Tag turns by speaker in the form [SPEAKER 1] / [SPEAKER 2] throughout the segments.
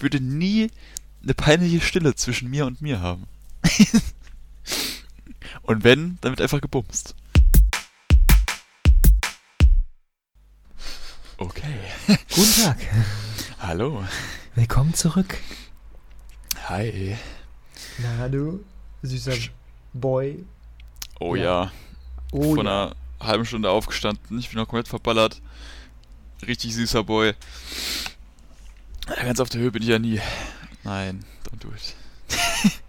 [SPEAKER 1] ich würde nie eine peinliche Stille zwischen mir und mir haben. und wenn, dann wird einfach gebumst. Okay.
[SPEAKER 2] Guten Tag.
[SPEAKER 1] Hallo.
[SPEAKER 2] Willkommen zurück.
[SPEAKER 1] Hi.
[SPEAKER 2] Na du, süßer Boy.
[SPEAKER 1] Oh
[SPEAKER 2] Ja.
[SPEAKER 1] ja.
[SPEAKER 2] Oh,
[SPEAKER 1] Vor
[SPEAKER 2] ja.
[SPEAKER 1] einer halben Stunde aufgestanden. Ich bin noch komplett verballert. Richtig süßer Boy. Ganz auf der Höhe bin ich ja nie. Nein, don't do it.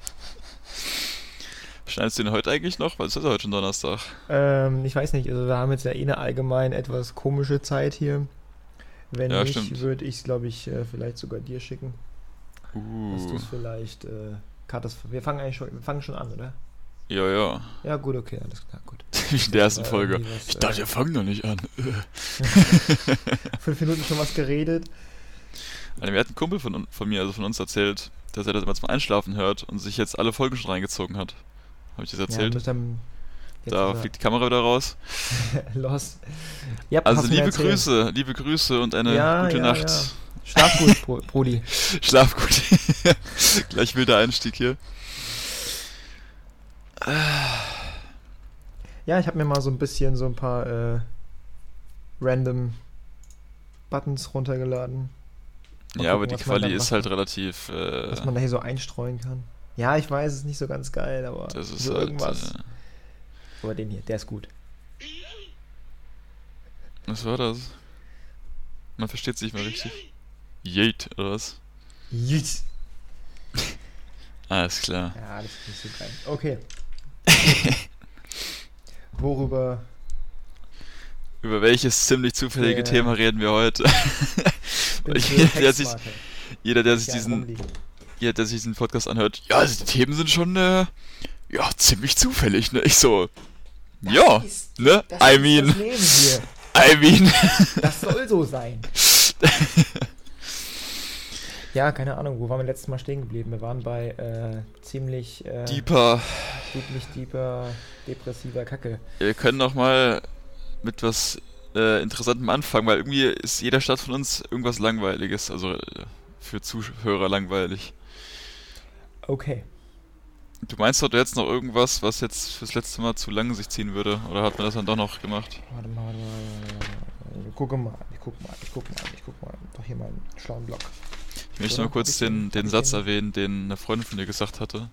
[SPEAKER 1] Schneidest du den heute eigentlich noch? Weil es ist ja heute schon Donnerstag.
[SPEAKER 2] Ähm, ich weiß nicht, also wir haben jetzt ja eh eine allgemein etwas komische Zeit hier. Wenn
[SPEAKER 1] Ja,
[SPEAKER 2] nicht,
[SPEAKER 1] stimmt.
[SPEAKER 2] würde ich es, glaube ich, äh, vielleicht sogar dir schicken. Dass du
[SPEAKER 1] Uh.
[SPEAKER 2] es vielleicht, äh, Katas, wir fangen eigentlich schon, wir fangen schon an, oder?
[SPEAKER 1] Ja, ja.
[SPEAKER 2] Ja, gut, okay, alles klar, gut.
[SPEAKER 1] Wie in der ersten
[SPEAKER 2] Äh,
[SPEAKER 1] Folge.
[SPEAKER 2] was,
[SPEAKER 1] Ich
[SPEAKER 2] äh,
[SPEAKER 1] dachte, wir fangen noch nicht an.
[SPEAKER 2] Fünf Minuten schon was geredet.
[SPEAKER 1] Also, mir hat ein Kumpel von, von mir, also von uns, erzählt, dass er das immer zum Einschlafen hört und sich jetzt alle Folgen schon reingezogen hat. Habe ich das erzählt?
[SPEAKER 2] Ja,
[SPEAKER 1] da fliegt die Kamera wieder raus.
[SPEAKER 2] los. Ja,
[SPEAKER 1] Also liebe. Grüße, liebe Grüße und eine
[SPEAKER 2] Ja,
[SPEAKER 1] gute
[SPEAKER 2] ja,
[SPEAKER 1] Nacht.
[SPEAKER 2] Schlaf gut, Brudi.
[SPEAKER 1] Schlaf gut. Gleich wilder Einstieg hier.
[SPEAKER 2] Ja, ich habe mir mal so ein bisschen so ein paar äh, random Buttons runtergeladen, Mal
[SPEAKER 1] ja, aber die Quali ist halt relativ. Äh,
[SPEAKER 2] was man da hier so einstreuen kann. Ja, ich weiß, es ist nicht so ganz geil, aber
[SPEAKER 1] das ist
[SPEAKER 2] so
[SPEAKER 1] halt.
[SPEAKER 2] irgendwas.
[SPEAKER 1] Äh,
[SPEAKER 2] Aber den hier, der ist gut.
[SPEAKER 1] was war das? Man versteht sich mal richtig. Yeet, oder was?
[SPEAKER 2] Yes.
[SPEAKER 1] Alles klar.
[SPEAKER 2] Ja, das ist nicht so geil. Okay. Worüber?
[SPEAKER 1] Über welches ziemlich zufällige
[SPEAKER 2] Ja.
[SPEAKER 1] Thema reden wir heute? jeder, der sich, jeder, der sich diesen, jeder, der sich diesen Podcast anhört, ja, also die Themen sind schon, äh, ja, ziemlich zufällig, ne? Ich so, ja,
[SPEAKER 2] ist-
[SPEAKER 1] ne?
[SPEAKER 2] Das
[SPEAKER 1] I mean,
[SPEAKER 2] das.
[SPEAKER 1] I mean.
[SPEAKER 2] Das soll so sein. Ja, keine Ahnung, wo waren wir letztes Mal stehen geblieben? Wir waren bei äh, ziemlich, äh,
[SPEAKER 1] Deeper.
[SPEAKER 2] ziemlich deeper, depressiver Kacke.
[SPEAKER 1] Wir können noch mal mit was äh, Interessantem anfangen, weil irgendwie ist jeder Stadt von uns irgendwas Langweiliges, also äh, für Zuhörer langweilig.
[SPEAKER 2] Okay.
[SPEAKER 1] Du meinst doch, du hättest noch irgendwas, was jetzt fürs letzte Mal zu lange sich ziehen würde? Oder hat man das dann doch noch gemacht?
[SPEAKER 2] Warte mal, warte mal. Ich gucke mal, ich gucke mal, ich gucke mal, ich gucke mal. Doch hier meinen schlauen Block.
[SPEAKER 1] Ich möchte
[SPEAKER 2] Oder?
[SPEAKER 1] nur kurz den,
[SPEAKER 2] den-
[SPEAKER 1] Satz erwähnen, den eine Freundin von dir gesagt hatte,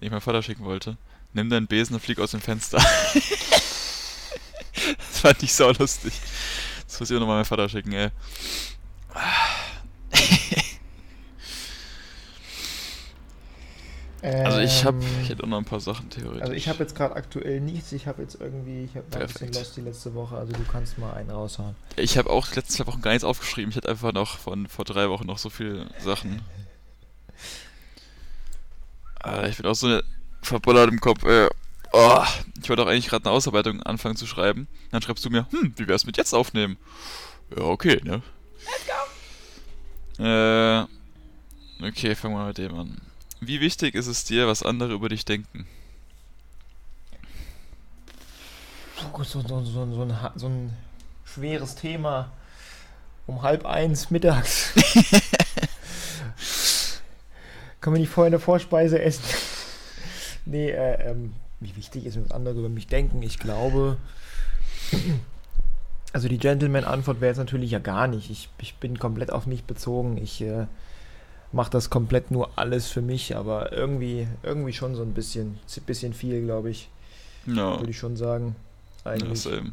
[SPEAKER 1] den ich meinem Vater schicken wollte. Nimm deinen Besen und flieg aus dem Fenster. das fand ich sau lustig. Das muss ich auch nochmal meinem Vater schicken, ey. Also ich hab,
[SPEAKER 2] Ähm,
[SPEAKER 1] ich hätte auch noch ein paar Sachen theoretisch.
[SPEAKER 2] Also ich habe jetzt gerade aktuell nichts. Ich habe jetzt irgendwie, ich habe ein bisschen lost die letzte Woche. Also du kannst mal einen raushauen.
[SPEAKER 1] Ich habe auch die letzten zwei Wochen gar nichts aufgeschrieben. Ich hatte einfach noch von vor drei Wochen noch so viele Sachen. Alter, ich bin auch so ne verbullert im Kopf, ey. Oh, ich wollte auch eigentlich gerade eine Ausarbeitung anfangen zu schreiben. Dann schreibst du mir, hm, wie wär's mit jetzt aufnehmen? Ja, okay, ne? Let's go! Äh, okay, fangen wir mit dem an. Wie wichtig ist es dir, was andere über dich denken?
[SPEAKER 2] So, so, so, so, so, ein, so ein schweres Thema. Um halb eins mittags. Können wir nicht vorher eine Vorspeise essen? nee, äh, ähm, wie wichtig ist, was andere über mich denken? Ich glaube. Also die Gentleman-Antwort wäre jetzt natürlich ja gar nicht. Ich, ich bin komplett auf mich bezogen. Ich äh, mache das komplett nur alles für mich, aber irgendwie, irgendwie schon so ein bisschen, bisschen viel, glaube ich.
[SPEAKER 1] Ja.
[SPEAKER 2] Würde ich schon sagen.
[SPEAKER 1] Ja,
[SPEAKER 2] Eigentlich.
[SPEAKER 1] same.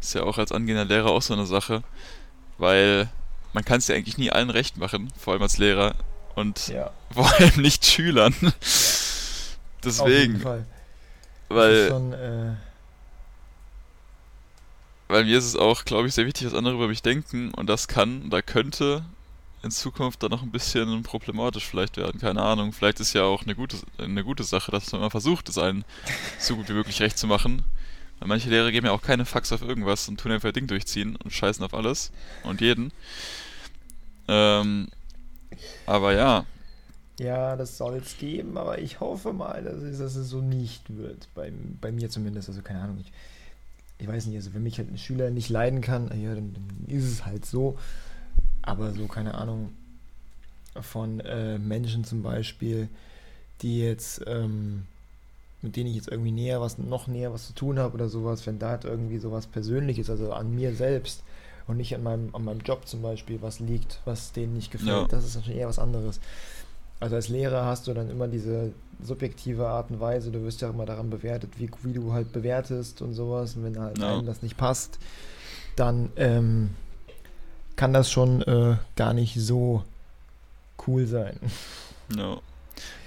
[SPEAKER 1] Ist ja auch als angehender Lehrer auch so eine Sache, weil man kann es ja eigentlich nie allen recht machen, vor allem als Lehrer und
[SPEAKER 2] Ja,
[SPEAKER 1] vor allem nicht Schülern. Deswegen, weil,
[SPEAKER 2] schon, äh,
[SPEAKER 1] weil mir ist es auch, glaube ich, sehr wichtig, was andere über mich denken und das kann oder könnte in Zukunft dann noch ein bisschen problematisch vielleicht werden. Keine Ahnung, vielleicht ist ja auch eine gute, eine gute Sache, dass man immer versucht, es allen so gut wie möglich recht zu machen. Weil manche Lehrer geben ja auch keine Fax auf irgendwas und tun einfach ihr Ding durchziehen und scheißen auf alles und jeden. Ähm, aber ja,
[SPEAKER 2] ja, das soll es geben, aber ich hoffe mal, dass es, dass es so nicht wird. Bei, bei mir zumindest. Also keine Ahnung. Ich, ich weiß nicht, also wenn mich halt ein Schüler nicht leiden kann, ja, dann, dann ist es halt so. Aber so, keine Ahnung, von äh, Menschen zum Beispiel, die jetzt, ähm, mit denen ich jetzt irgendwie näher was, noch näher was zu tun habe oder sowas, wenn da halt irgendwie sowas Persönliches, also an mir selbst und nicht an meinem, an meinem Job zum Beispiel, was liegt, was denen nicht gefällt,
[SPEAKER 1] Ja.
[SPEAKER 2] das ist natürlich eher was anderes. Also als Lehrer hast du dann immer diese subjektive Art und Weise, du wirst ja immer daran bewertet, wie, wie du halt bewertest und sowas. Und wenn halt
[SPEAKER 1] Ja.
[SPEAKER 2] einem das nicht passt, dann ähm, kann das schon äh, gar nicht so cool sein.
[SPEAKER 1] Ja.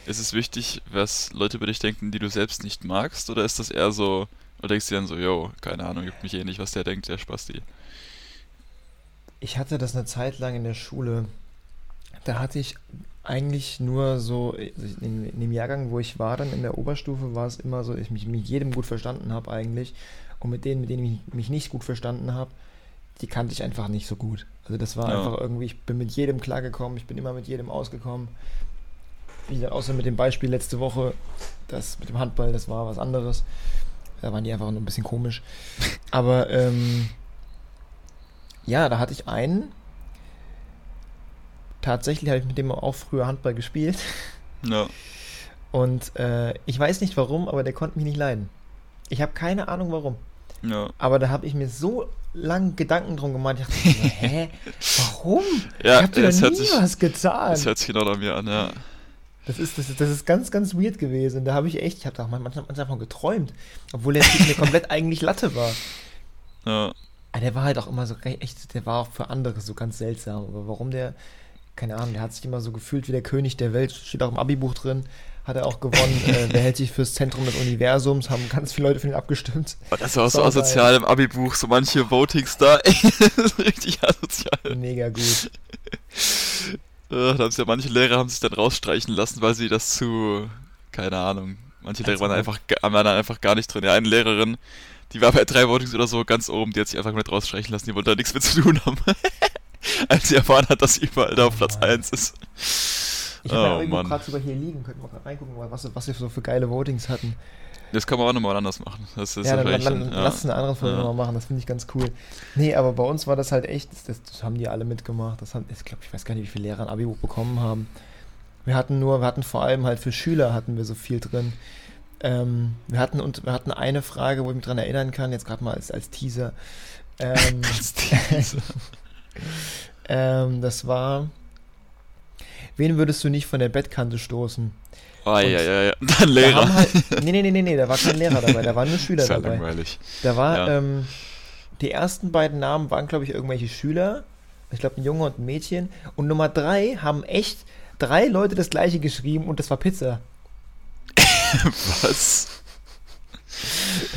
[SPEAKER 1] Ist es wichtig, was Leute über dich denken, die du selbst nicht magst? Oder ist das eher so, oder denkst du dir dann so, yo, keine Ahnung, gibt mich eh nicht, was der denkt, der Spasti.
[SPEAKER 2] Ich hatte das eine Zeit lang in der Schule. Da hatte ich eigentlich nur so, in, in dem Jahrgang, wo ich war, dann in der Oberstufe, war es immer so, dass ich mich mit jedem gut verstanden habe eigentlich. Und mit denen, mit denen ich mich nicht gut verstanden habe, die kannte ich einfach nicht so gut. Also das war
[SPEAKER 1] Ja.
[SPEAKER 2] einfach irgendwie, ich bin mit jedem klargekommen, ich bin immer mit jedem ausgekommen. Wie gesagt, außer mit dem Beispiel letzte Woche, das mit dem Handball, das war was anderes. Da waren die einfach nur ein bisschen komisch. Aber ähm, ja, da hatte ich einen. Tatsächlich habe ich mit dem auch früher Handball gespielt.
[SPEAKER 1] Ja.
[SPEAKER 2] Und äh, ich weiß nicht warum, aber der konnte mich nicht leiden. Ich habe keine Ahnung warum.
[SPEAKER 1] Ja.
[SPEAKER 2] Aber da habe ich mir so lang Gedanken drum gemacht. Ich dachte, hä? Warum?
[SPEAKER 1] Ja,
[SPEAKER 2] ich habe dir nie
[SPEAKER 1] sich-
[SPEAKER 2] was getan.
[SPEAKER 1] Das hört sich genau an mir an, ja.
[SPEAKER 2] Das ist, das, ist, das ist ganz, ganz weird gewesen. Da habe ich echt, ich habe da manchmal, manchmal davon geträumt. Obwohl der Typ mir komplett eigentlich Latte war.
[SPEAKER 1] Ja.
[SPEAKER 2] Aber der war halt auch immer so echt, der war auch für andere so ganz seltsam. Aber warum der, keine Ahnung, der hat sich immer so gefühlt wie der König der Welt, steht auch im Abi-Buch drin, hat er auch gewonnen. äh, der hält sich fürs Zentrum des Universums, haben ganz viele Leute für ihn abgestimmt.
[SPEAKER 1] Oh, das war auch so asozial im Abi-Buch, so manche Votings da. Ist richtig asozial.
[SPEAKER 2] Mega gut.
[SPEAKER 1] Da haben sich ja manche Lehrer haben sich dann rausstreichen lassen, weil sie das zu, keine Ahnung, manche Lehrer waren
[SPEAKER 2] ob.
[SPEAKER 1] einfach, waren einfach gar nicht drin. Ja, eine Lehrerin, die war bei drei Votings oder so ganz oben, die hat sich einfach komplett rausstreichen lassen, die wollte da nichts mit zu tun haben. Als sie erfahren hat, dass sie überall da auf
[SPEAKER 2] Oh
[SPEAKER 1] Platz
[SPEAKER 2] Mann.
[SPEAKER 1] 1 ist.
[SPEAKER 2] Ich habe ja
[SPEAKER 1] Oh, Mann.
[SPEAKER 2] gerade sogar hier liegen, könnten wir gerade reingucken, was, was wir so für geile Votings hatten.
[SPEAKER 1] Das kann man auch nochmal anders machen. Das ist
[SPEAKER 2] ja, dann, dann, dann lass es eine andere Folge
[SPEAKER 1] Ja.
[SPEAKER 2] mal machen, das finde ich ganz cool. Nee, aber bei uns war das halt echt, das, das, haben die alle mitgemacht. Das haben, ich glaube, ich weiß gar nicht, wie viele Lehrer ein Abi-Buch bekommen haben. Wir hatten nur, wir hatten vor allem halt für Schüler hatten wir so viel drin. Ähm, wir, hatten, und wir hatten eine Frage, wo ich mich dran erinnern kann, jetzt gerade mal als, als Teaser. Ähm,
[SPEAKER 1] Als Teaser.
[SPEAKER 2] ähm, das war, wen würdest du nicht von der Bettkante stoßen?
[SPEAKER 1] Oh, ja, ja, ja. Dann
[SPEAKER 2] Da
[SPEAKER 1] Lehrer.
[SPEAKER 2] halt, nee, nee, nee, nee, nee, da war kein Lehrer dabei, da waren nur Schüler
[SPEAKER 1] ja
[SPEAKER 2] dabei.
[SPEAKER 1] langweilig.
[SPEAKER 2] Da war,
[SPEAKER 1] Ja.
[SPEAKER 2] ähm, die ersten beiden Namen waren, glaube ich, irgendwelche Schüler. Ich glaube, ein Junge und ein Mädchen. Und Nummer drei haben echt drei Leute das gleiche geschrieben und das war Pizza.
[SPEAKER 1] Was?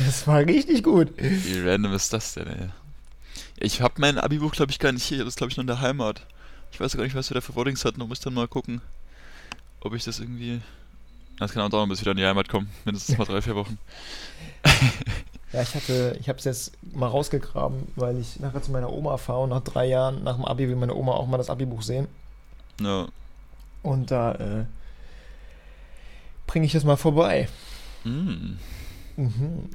[SPEAKER 2] Das war richtig gut.
[SPEAKER 1] Wie random ist das denn, ey? Ich hab mein Abi-Buch, glaube ich, gar nicht hier. Das ist, glaube ich, nur in der Heimat. Ich weiß gar nicht, was wir da für Votings hatten. Da muss ich dann mal gucken, ob ich das irgendwie. Das kann auch dauern, bis ich wieder in die Heimat komme. Mindestens mal drei, vier Wochen.
[SPEAKER 2] Ja, ich hatte, ich habe es jetzt mal rausgegraben, weil ich nachher zu meiner Oma fahre und nach drei Jahren nach dem Abi will meine Oma auch mal das Abi-Buch sehen.
[SPEAKER 1] Ja.
[SPEAKER 2] Und da äh, bringe ich es mal vorbei.
[SPEAKER 1] Mm.
[SPEAKER 2] Mhm.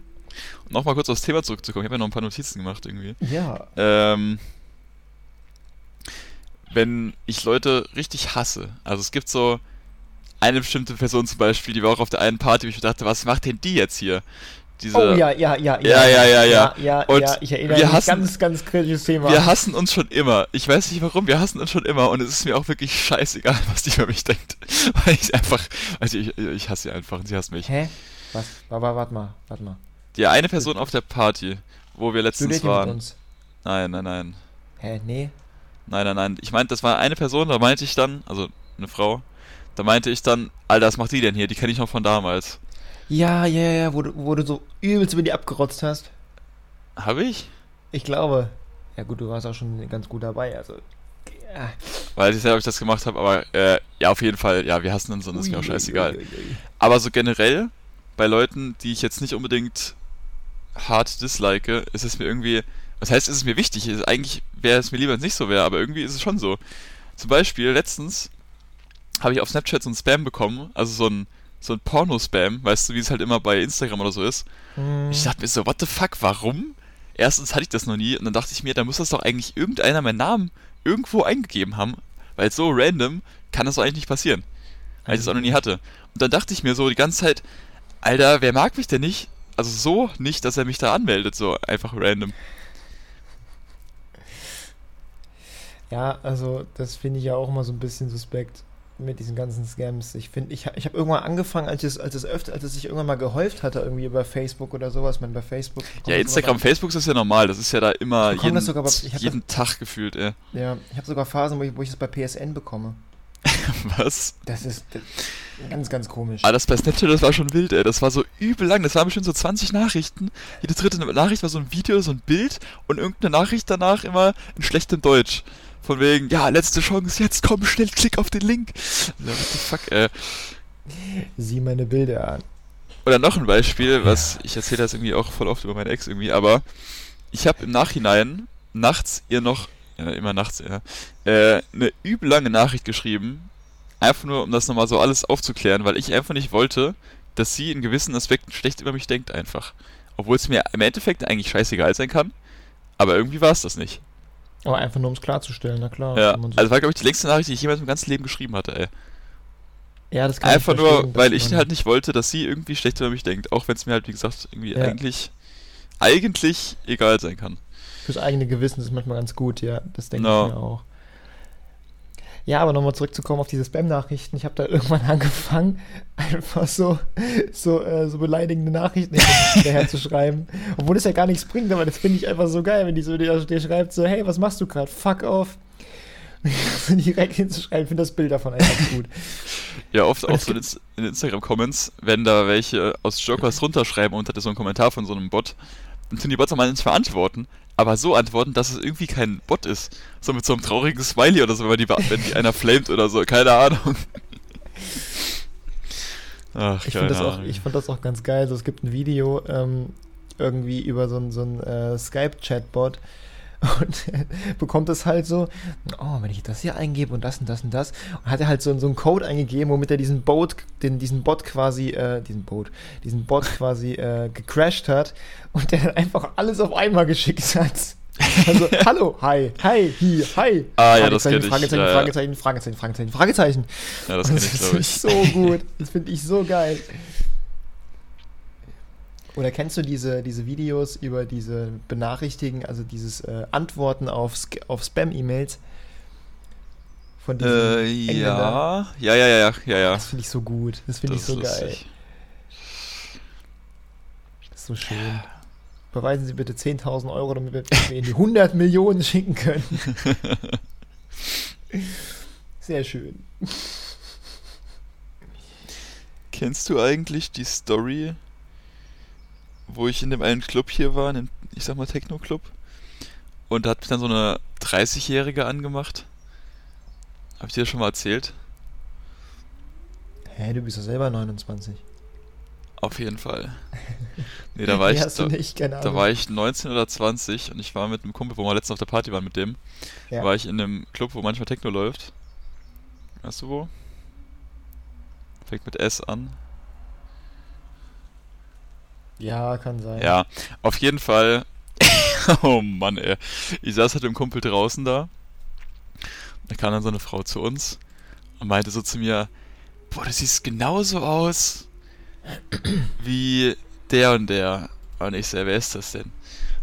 [SPEAKER 1] Nochmal kurz aufs Thema zurückzukommen. Ich habe ja noch ein paar Notizen gemacht irgendwie.
[SPEAKER 2] Ja,
[SPEAKER 1] Ähm, wenn ich Leute richtig hasse, also es gibt so eine bestimmte Person zum Beispiel, die war auch auf der einen Party, wo ich mir dachte, was macht denn die jetzt hier? Diese,
[SPEAKER 2] oh ja, ja, ja,
[SPEAKER 1] Ja, ja, ja, ja.
[SPEAKER 2] ja, ja,
[SPEAKER 1] Und
[SPEAKER 2] ja ich erinnere
[SPEAKER 1] wir
[SPEAKER 2] mich,
[SPEAKER 1] hassen-
[SPEAKER 2] ganz, ganz kritisches Thema.
[SPEAKER 1] Wir hassen uns schon immer. Ich weiß nicht warum, wir hassen uns schon immer und es ist mir auch wirklich scheißegal, was die über mich denkt. Weil ich einfach, also ich, ich hasse sie einfach und sie hasst mich.
[SPEAKER 2] Hä? Was? Warte, warte mal, warte mal.
[SPEAKER 1] Die eine Person auf der Party, wo wir letztens
[SPEAKER 2] Studiert ihr mit
[SPEAKER 1] waren.
[SPEAKER 2] uns?
[SPEAKER 1] Nein, nein, nein.
[SPEAKER 2] Hä, nee?
[SPEAKER 1] Nein, nein, nein. Ich meinte, das war eine Person, da meinte ich dann, also eine Frau, da meinte ich dann, Alter, was macht die denn hier? Die kenne ich noch von damals.
[SPEAKER 2] Ja, ja, ja, wo du, wo du so übelst über die abgerotzt hast.
[SPEAKER 1] Habe ich?
[SPEAKER 2] Ich glaube. Ja gut, du warst auch schon ganz gut dabei, also. Ja.
[SPEAKER 1] Weiß ich selber, ob ich das gemacht habe, aber äh, ja, auf jeden Fall, ja, wir hassen uns und ist mir auch scheißegal.
[SPEAKER 2] ui, ui, ui.
[SPEAKER 1] Aber so generell, bei Leuten, die ich jetzt nicht unbedingt hart dislike, ist es mir irgendwie, was heißt, ist es mir wichtig? Ist, eigentlich wäre es mir lieber, wenn es nicht so wäre, aber irgendwie ist es schon so. Zum Beispiel, letztens habe ich auf Snapchat so ein Spam bekommen, also so ein, so ein Porno-Spam, weißt du, wie es halt immer bei Instagram oder so ist.
[SPEAKER 2] Hm,
[SPEAKER 1] Ich dachte mir so, what the fuck, warum? Erstens hatte ich das noch nie und dann dachte ich mir, da muss das doch eigentlich irgendeiner meinen Namen irgendwo eingegeben haben. Weil so random kann das doch eigentlich nicht passieren. Weil ich das auch noch nie hatte. Und dann dachte ich mir so die ganze Zeit, Alter, wer mag mich denn nicht? Also so nicht, dass er mich da anmeldet, so einfach random.
[SPEAKER 2] Ja, also das finde ich ja auch immer so ein bisschen suspekt mit diesen ganzen Scams. Ich finde, ich, ich habe irgendwann angefangen, als es, als es öfter, als es sich irgendwann mal gehäuft hatte, irgendwie über Facebook oder sowas. Man bei Facebook.
[SPEAKER 1] Ja, Instagram, Facebook ist ja normal. Das ist ja da immer jeden,
[SPEAKER 2] das sogar bei-
[SPEAKER 1] jeden Tag gefühlt, ey.
[SPEAKER 2] Ja, ich habe sogar Phasen, wo ich, wo ich das bei PSN bekomme.
[SPEAKER 1] Was?
[SPEAKER 2] Das ist ganz, ganz komisch.
[SPEAKER 1] Aber das bei Snapchat, das war schon wild, ey. Das war so übel lang. Das waren bestimmt so 20 Nachrichten. Jede dritte Nachricht war so ein Video, so ein Bild und irgendeine Nachricht danach immer in schlechtem Deutsch. Von wegen, ja, letzte Chance, jetzt komm, schnell, klick auf den Link. Ja, what the fuck, ey.
[SPEAKER 2] Sieh meine Bilder an.
[SPEAKER 1] Oder noch ein Beispiel, was ich erzähle das irgendwie auch voll oft über meine Ex irgendwie, aber ich habe im Nachhinein nachts ihr noch, ja, immer nachts, ja, äh, eine übel lange Nachricht geschrieben, einfach nur, um das nochmal so alles aufzuklären, weil ich einfach nicht wollte, dass sie in gewissen Aspekten schlecht über mich denkt einfach. Obwohl es mir im Endeffekt eigentlich scheißegal sein kann, aber irgendwie war es das nicht.
[SPEAKER 2] Aber einfach nur, um es klarzustellen, na klar.
[SPEAKER 1] Ja, also war, glaube ich, die längste Nachricht, die ich jemals im ganzen Leben geschrieben hatte, ey.
[SPEAKER 2] ja, das kann ich
[SPEAKER 1] Einfach nur,
[SPEAKER 2] verstehen, dass
[SPEAKER 1] weil ich halt nicht wollte, dass sie irgendwie schlecht über mich denkt, auch wenn es mir halt, wie gesagt, irgendwie
[SPEAKER 2] Ja.
[SPEAKER 1] eigentlich, eigentlich egal sein kann.
[SPEAKER 2] Fürs eigene Gewissen ist manchmal ganz gut, ja. Das denke
[SPEAKER 1] No.
[SPEAKER 2] ich mir auch. Ja, aber nochmal zurückzukommen auf diese Spam-Nachrichten. Ich habe da irgendwann angefangen, einfach so, so, äh, so beleidigende Nachrichten hinterher zu schreiben. Obwohl es ja gar nichts bringt, aber das finde ich einfach so geil, wenn die so dir, dir schreibt, so, hey, was machst du gerade? Fuck off. direkt hinzuschreiben, ich finde das Bild davon einfach gut.
[SPEAKER 1] Ja, oft
[SPEAKER 2] Und
[SPEAKER 1] auch so in Ins- in Instagram-Comments, wenn da welche aus Jokers runterschreiben unter so einen Kommentar von so einem Bot, dann tun die Bots auch mal ins Verantworten, aber so antworten, dass es irgendwie kein Bot ist. So mit so einem traurigen Smiley oder so, wenn die, wenn die einer flamet oder so, keine Ahnung. Ach,
[SPEAKER 2] Ich,
[SPEAKER 1] keine
[SPEAKER 2] das auch, ich fand das auch ganz geil. So, es gibt ein Video ähm, irgendwie über so ein, so äh, Skype-Chatbot und bekommt es halt so, oh, wenn ich das hier eingebe und das und das und das, und hat er halt so, so einen Code eingegeben, womit er diesen Bot, den, diesen Bot quasi, äh, diesen Bot, diesen Bot quasi äh, gecrashed hat und der dann einfach alles auf einmal geschickt hat. Also, hallo, hi, hi, hi, hi.
[SPEAKER 1] Ah, ja, das
[SPEAKER 2] Fragezeichen,
[SPEAKER 1] kenn ich,
[SPEAKER 2] Fragezeichen,
[SPEAKER 1] ja.
[SPEAKER 2] Fragezeichen, Fragezeichen, Fragezeichen, Fragezeichen.
[SPEAKER 1] ja, das kenne ich, glaube ich.
[SPEAKER 2] so gut. Das finde ich so geil. Oder kennst du diese, diese Videos über diese Benachrichtigen, also dieses äh, Antworten auf, auf Spam-E-Mails? Von diesen
[SPEAKER 1] Äh, ja, ja, ja, ja, ja, ja.
[SPEAKER 2] Das finde ich so gut. Das finde ich so geil. Das ist so schön. Beweisen Sie bitte 10.000 Euro, damit wir wir Ihnen die 100 Millionen schicken können. Sehr schön.
[SPEAKER 1] Kennst du eigentlich die Story, wo ich in dem einen Club hier war, in dem, ich sag mal Techno-Club, und da hat mich dann so eine 30-Jährige angemacht? Hab ich dir das schon mal erzählt?
[SPEAKER 2] Hä, du bist doch selber 29.
[SPEAKER 1] Auf jeden Fall. Nee, da war ich,
[SPEAKER 2] hast du
[SPEAKER 1] da,
[SPEAKER 2] nicht,
[SPEAKER 1] da war ich 19 oder 20 und ich war mit einem Kumpel, wo wir letztens auf der Party waren mit dem,
[SPEAKER 2] Ja.
[SPEAKER 1] war ich in einem Club, wo manchmal Techno läuft. Weißt du wo? Fängt mit S an.
[SPEAKER 2] Ja, kann sein.
[SPEAKER 1] Ja, auf jeden Fall. oh Mann, ey. Ich saß halt mit dem Kumpel draußen da. Da kam dann so eine Frau zu uns und meinte so zu mir: Boah, du siehst genauso aus wie der und der. Und ich so, wer ist das denn?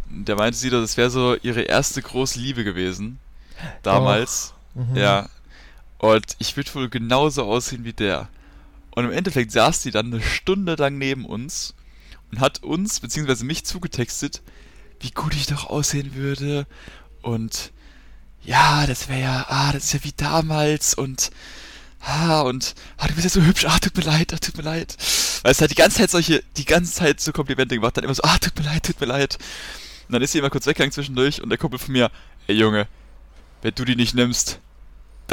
[SPEAKER 1] Und der meinte sie, das wäre so ihre erste große Liebe gewesen. Damals.
[SPEAKER 2] Mhm.
[SPEAKER 1] Ja. Und ich würde wohl genauso aussehen wie der. Und im Endeffekt saß die dann eine Stunde lang neben uns und hat uns, beziehungsweise mich zugetextet, wie gut ich doch aussehen würde. Und ja, das wäre ja, ah, das ist ja wie damals und ah, und ah, du bist ja so hübsch, ah, tut mir leid, ah, tut mir leid. Weil es hat die ganze Zeit solche, die ganze Zeit so Komplimente gemacht, dann immer so, ah, tut mir leid, tut mir leid. Und dann ist sie immer kurz weggegangen zwischendurch und der Kumpel von mir, ey Junge, wenn du die nicht nimmst,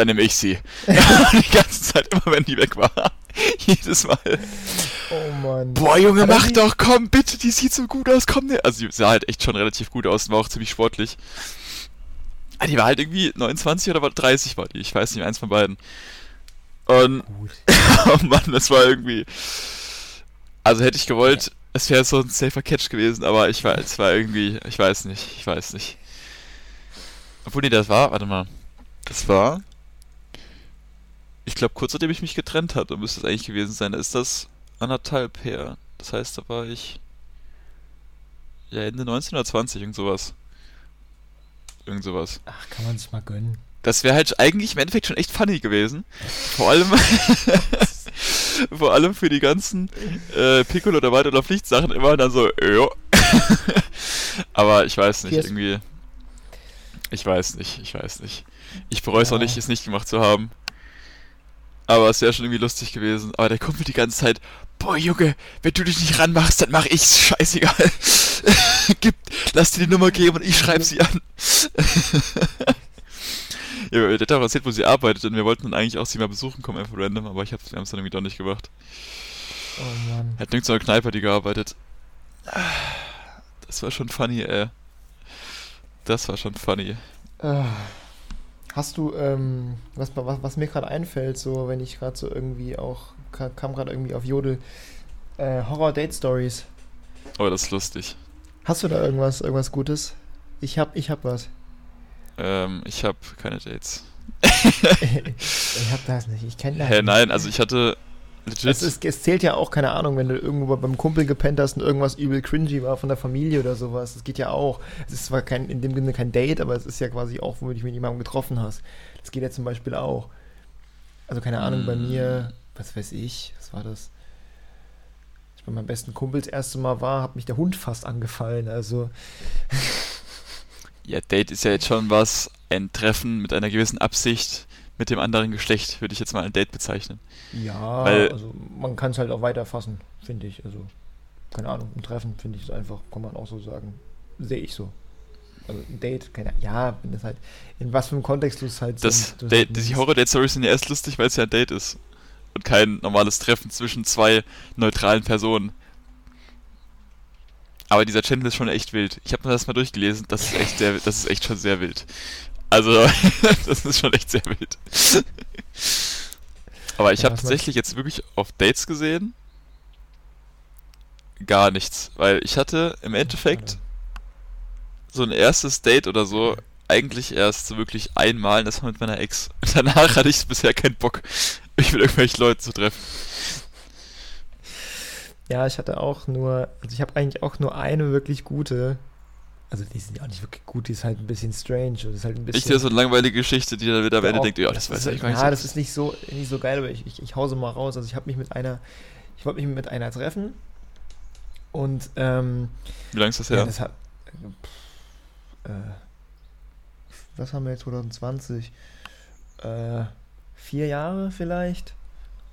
[SPEAKER 1] dann nehme ich sie. die ganze Zeit, immer wenn die weg war. Jedes Mal.
[SPEAKER 2] Oh Mann.
[SPEAKER 1] Boah, Junge, mach
[SPEAKER 2] sie-
[SPEAKER 1] doch, komm, bitte, die sieht so gut aus, komm, ne. Also, sie sah halt echt schon relativ gut aus und war auch ziemlich sportlich. Ah, Die war halt irgendwie 29 oder war 30 war die, ich weiß nicht, eins von beiden. Und, oh Mann, das war irgendwie. Also hätte ich gewollt, es wäre so ein safer Catch gewesen, aber ich war, es war irgendwie, ich weiß nicht, ich weiß nicht. Obwohl, nee, das war, warte mal. Das war. Ich glaube, kurz nachdem ich mich getrennt hatte, müsste es eigentlich gewesen sein. Da ist das anderthalb her. Das heißt, da war ich ja Ende 19 oder 20, irgend sowas. Irgend sowas.
[SPEAKER 2] Ach, kann man sich mal gönnen.
[SPEAKER 1] Das wäre halt eigentlich im Endeffekt schon echt funny gewesen. Vor allem, vor allem für die ganzen äh, Piccolo oder Weiter- oder Pflichtsachen immer dann so, jo. Aber ich weiß nicht, irgendwie. Ich weiß nicht, ich weiß nicht. Ich bereue es auch
[SPEAKER 2] Ja.
[SPEAKER 1] nicht, es nicht gemacht zu haben. Aber es wäre schon irgendwie lustig gewesen. Aber der Kumpel die ganze Zeit, boah Junge, wenn du dich nicht ranmachst, dann mach ich's, scheißegal. Gib, lass dir die Nummer geben und ich schreib sie an. ja, der hat auch erzählt, wo sie arbeitet und wir wollten dann eigentlich auch sie mal besuchen kommen, einfach random, aber ich hab, wir haben es dann irgendwie doch nicht gemacht.
[SPEAKER 2] Oh Mann.
[SPEAKER 1] Hat nirgends so eine Kneipe, die gearbeitet. Das war schon funny, ey. Das war schon funny.
[SPEAKER 2] Ah. Hast du, ähm, was, was, was mir gerade einfällt, so wenn ich gerade so irgendwie auch, ka- kam gerade irgendwie auf Jodel, äh, Horror-Date-Stories.
[SPEAKER 1] Aber das ist lustig.
[SPEAKER 2] Hast du da irgendwas, irgendwas Gutes? Ich hab, ich hab was.
[SPEAKER 1] Ähm, ich hab keine Dates.
[SPEAKER 2] ich hab das nicht, ich kenne das
[SPEAKER 1] Hä,
[SPEAKER 2] nicht.
[SPEAKER 1] nein, also ich hatte.
[SPEAKER 2] Es, ist, es zählt ja auch, keine Ahnung, wenn du irgendwo beim Kumpel gepennt hast und irgendwas übel cringy war von der Familie oder sowas. Das geht ja auch. Es ist zwar kein, in dem Sinne kein Date, aber es ist ja quasi auch, wo du dich mit jemandem getroffen hast. Das geht ja zum Beispiel auch. Also keine Ahnung, bei
[SPEAKER 1] Mm.
[SPEAKER 2] mir, was weiß ich, was war das? Ich bei meinem besten Kumpel das erste Mal war, hat mich der Hund fast angefallen. Also,
[SPEAKER 1] Ja, Date ist ja jetzt schon was, ein Treffen mit einer gewissen Absicht mit dem anderen Geschlecht, würde ich jetzt mal ein Date bezeichnen.
[SPEAKER 2] ja,
[SPEAKER 1] Weil-
[SPEAKER 2] also man kann es halt auch weiterfassen, finde ich. Also, keine Ahnung, ein Treffen finde ich es einfach, kann man auch so sagen. Sehe ich so. Also ein Date, keine ja, wenn das halt, in was für einem Kontext du es halt
[SPEAKER 1] Das
[SPEAKER 2] es
[SPEAKER 1] Date, die. Horror-Date-Stories sind ja erst lustig, weil es ja ein Date ist. Und kein normales Treffen zwischen zwei neutralen Personen. Aber dieser Channel ist schon echt wild. Ich habe mir das mal durchgelesen, das ist echt sehr, das ist echt schon sehr wild. Also, das ist schon echt sehr wild. Aber ich
[SPEAKER 2] Ja,
[SPEAKER 1] habe tatsächlich jetzt wirklich auf Dates gesehen gar nichts, weil ich hatte im Endeffekt so ein erstes Date oder so eigentlich erst wirklich einmal, das war mit meiner Ex. Danach hatte ich bisher keinen Bock, mich mit irgendwelchen Leuten zu treffen.
[SPEAKER 2] Ja, ich hatte auch nur, also ich habe eigentlich auch nur eine wirklich gute. Also die sind ja auch nicht wirklich gut, die ist halt ein bisschen strange. Das ist halt ein bisschen.
[SPEAKER 1] Nicht so eine langweilige Geschichte, die dann wieder am
[SPEAKER 2] Ja,
[SPEAKER 1] Ende denkt, ja, das weiß
[SPEAKER 2] ist,
[SPEAKER 1] ich gar nicht.
[SPEAKER 2] Ja,
[SPEAKER 1] so.
[SPEAKER 2] das ist nicht so, nicht so geil, aber ich, ich, ich hause mal raus. Also ich habe mich mit einer, ich wollte mich mit einer treffen und ähm,
[SPEAKER 1] Wie lange ist das
[SPEAKER 2] ja,
[SPEAKER 1] her?
[SPEAKER 2] das hat, äh, was haben wir jetzt 2020? Äh, vier Jahre vielleicht?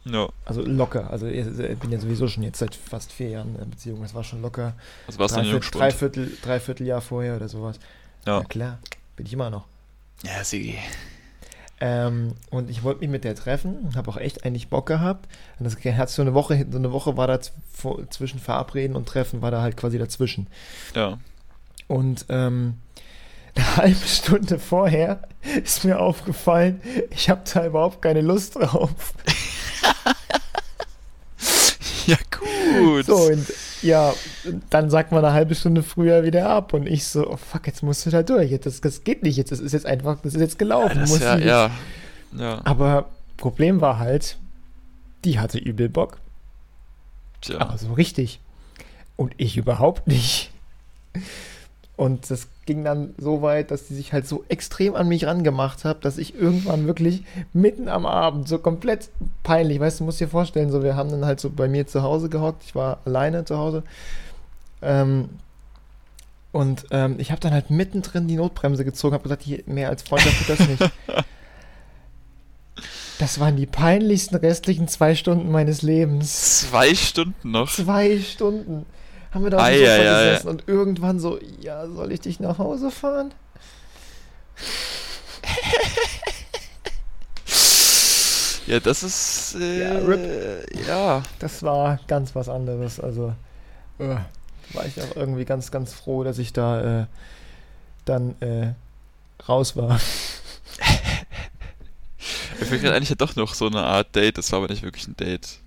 [SPEAKER 1] Ja,
[SPEAKER 2] Also locker. Also ich bin ja sowieso schon jetzt seit fast vier Jahren in Beziehung. Das war schon locker.
[SPEAKER 1] also warst du
[SPEAKER 2] Dreiviertel,
[SPEAKER 1] Jungspund.
[SPEAKER 2] Dreiviertel, Jahr vorher oder sowas.
[SPEAKER 1] Ja.
[SPEAKER 2] Na klar, bin ich immer noch.
[SPEAKER 1] Ja, Sigi.
[SPEAKER 2] Ähm, und ich wollte mich mit der treffen, habe auch echt eigentlich Bock gehabt. Und das hat so eine Woche, so eine Woche war da zwischen Verabreden und Treffen, war da halt quasi dazwischen.
[SPEAKER 1] Ja.
[SPEAKER 2] Und ähm, eine halbe Stunde vorher ist mir aufgefallen, ich habe da überhaupt keine Lust drauf.
[SPEAKER 1] Ja, gut.
[SPEAKER 2] So, und ja, dann sagt man eine halbe Stunde früher wieder ab. Und ich so, oh fuck, jetzt musst du da durch. Jetzt, das, das geht nicht jetzt. Das ist jetzt einfach, das ist jetzt gelaufen.
[SPEAKER 1] ja,
[SPEAKER 2] ich-
[SPEAKER 1] ja. Ja,
[SPEAKER 2] Aber Problem war halt, die hatte übel Bock.
[SPEAKER 1] tja.
[SPEAKER 2] Aber so richtig. Und ich überhaupt nicht. Und das ging dann so weit, dass die sich halt so extrem an mich rangemacht hat, dass ich irgendwann wirklich mitten am Abend so komplett peinlich, weißt du, musst dir vorstellen, so wir haben dann halt so bei mir zu Hause gehockt, ich war alleine zu Hause. Ähm, und ähm, ich habe dann halt mittendrin die Notbremse gezogen, habe gesagt, hier, mehr als Freundschaft tut das nicht. Das waren die peinlichsten restlichen zwei Stunden meines Lebens.
[SPEAKER 1] Zwei Stunden noch.
[SPEAKER 2] Zwei Stunden haben wir da auf dem Sofa gesessen und irgendwann so, ja, soll ich dich nach Hause fahren?
[SPEAKER 1] Ja, das ist. Äh,
[SPEAKER 2] Ja, RIP.
[SPEAKER 1] ja.
[SPEAKER 2] Das war ganz was anderes. Also äh, war ich auch irgendwie ganz, ganz froh, dass ich da äh, dann äh, raus war.
[SPEAKER 1] Ich gerade eigentlich ja doch noch so eine Art Date, das war aber nicht wirklich ein Date.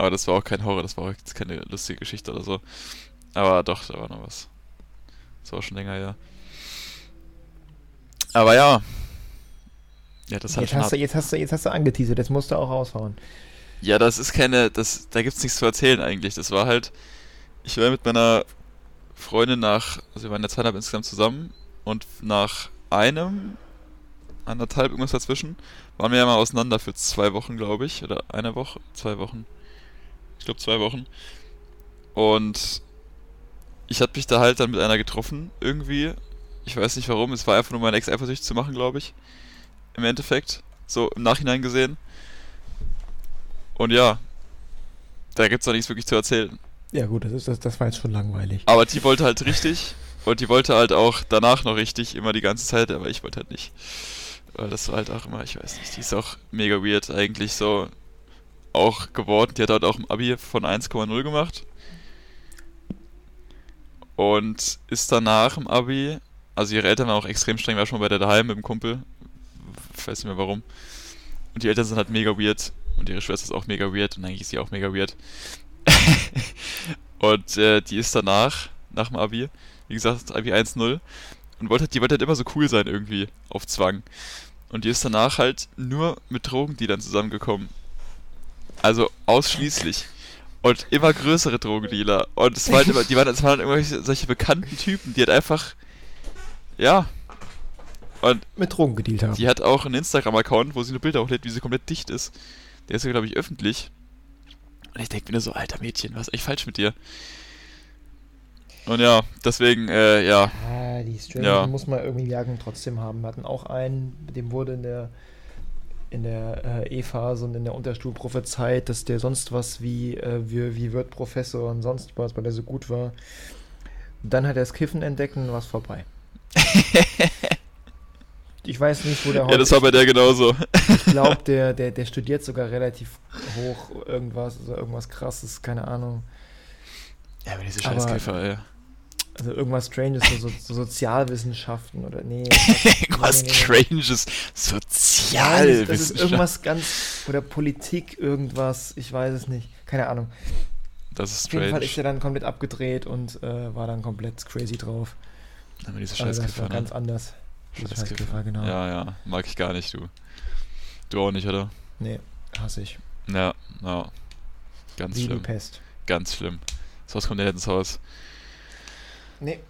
[SPEAKER 1] Aber das war auch kein Horror, das war auch jetzt keine lustige Geschichte oder so. Aber doch, da war noch was. Das war schon länger her. Aber ja. Ja, das
[SPEAKER 2] jetzt, hast du, jetzt, hast du, jetzt hast du angeteasert, jetzt musst du auch raushauen.
[SPEAKER 1] Ja, das ist keine, das, da gibt's nichts zu erzählen eigentlich. Das war halt, ich war mit meiner Freundin nach, also wir waren ja zweieinhalb insgesamt zusammen und nach einem, anderthalb, irgendwas dazwischen, waren wir ja mal auseinander für zwei Wochen, glaube ich, oder eine Woche, zwei Wochen. Ich glaube zwei Wochen. Und ich hatte mich da halt dann mit einer getroffen, irgendwie. Ich weiß nicht warum, es war einfach nur meine Ex eifersüchtig zu machen, glaube ich. Im Endeffekt, so im Nachhinein gesehen. Und ja, da gibt's doch nichts wirklich zu erzählen.
[SPEAKER 2] Ja, gut, das, ist, das, das war jetzt schon langweilig.
[SPEAKER 1] Aber die wollte halt richtig und die wollte halt auch danach noch richtig, immer die ganze Zeit, aber ich wollte halt nicht. Weil das war halt auch immer, ich weiß nicht, die ist auch mega weird eigentlich so auch geworden. Die hat halt auch im Abi von 1,0 gemacht. Und ist danach im Abi, also ihre Eltern waren auch extrem streng, war schon mal bei der daheim mit dem Kumpel. Ich weiß nicht mehr warum. Und die Eltern sind halt mega weird. Und ihre Schwester ist auch mega weird. Und eigentlich ist sie auch mega weird. und äh, die ist danach, nach dem Abi, wie gesagt, Abi 1.0 und wollte halt, die wollte halt immer so cool sein irgendwie, auf Zwang. Und die ist danach halt nur mit Drogendealern zusammengekommen. Also ausschließlich. Und immer größere Drogendealer. Und es war halt immer, die waren, es waren halt irgendwelche solche bekannten Typen, die halt einfach, ja. Und
[SPEAKER 2] mit Drogen gedealt haben.
[SPEAKER 1] Die hat auch einen Instagram-Account, wo sie nur Bilder hochlädt, wie sie komplett dicht ist. Der ist ja, glaube ich, öffentlich. Und ich denke mir nur so, alter Mädchen, was ist eigentlich falsch mit dir? Und ja, deswegen, äh, ja.
[SPEAKER 2] Ah, die Stranger ja. muss man irgendwie Jagen trotzdem haben. Wir hatten auch einen, dem wurde in der in der äh, E-Phase und in der Unterstufe prophezeit, dass der sonst was wie, äh, wie, wie wird Professor und sonst was, weil er so gut war. Dann hat er das Kiffen entdeckt und war es vorbei. ich weiß nicht, wo der
[SPEAKER 1] heute. Ja, das war bei der genauso.
[SPEAKER 2] ich glaube, der, der, der studiert sogar relativ hoch irgendwas, also irgendwas krasses, keine Ahnung.
[SPEAKER 1] Ja, aber diese Scheißkiffer, ja.
[SPEAKER 2] Also irgendwas Stranges, so, so Sozialwissenschaften oder nee.
[SPEAKER 1] irgendwas nee, nee, nee, Stranges, Sozialwissenschaften.
[SPEAKER 2] Das ist irgendwas ganz, oder Politik, irgendwas, ich weiß es nicht, keine Ahnung.
[SPEAKER 1] Das ist
[SPEAKER 2] strange. Auf jeden Fall ist er dann komplett abgedreht und äh, war dann komplett crazy drauf.
[SPEAKER 1] Aber diese Scheißkiffer, also das war
[SPEAKER 2] ne? ganz anders.
[SPEAKER 1] Scheißkiffer, genau. Ja, ja, mag ich gar nicht, du. Du auch nicht, oder?
[SPEAKER 2] Nee, hasse ich.
[SPEAKER 1] Ja, ja. Ganz
[SPEAKER 2] Wie
[SPEAKER 1] schlimm.
[SPEAKER 2] Pest.
[SPEAKER 1] Ganz schlimm. So was kommt ja nicht ins Haus.
[SPEAKER 2] Nee.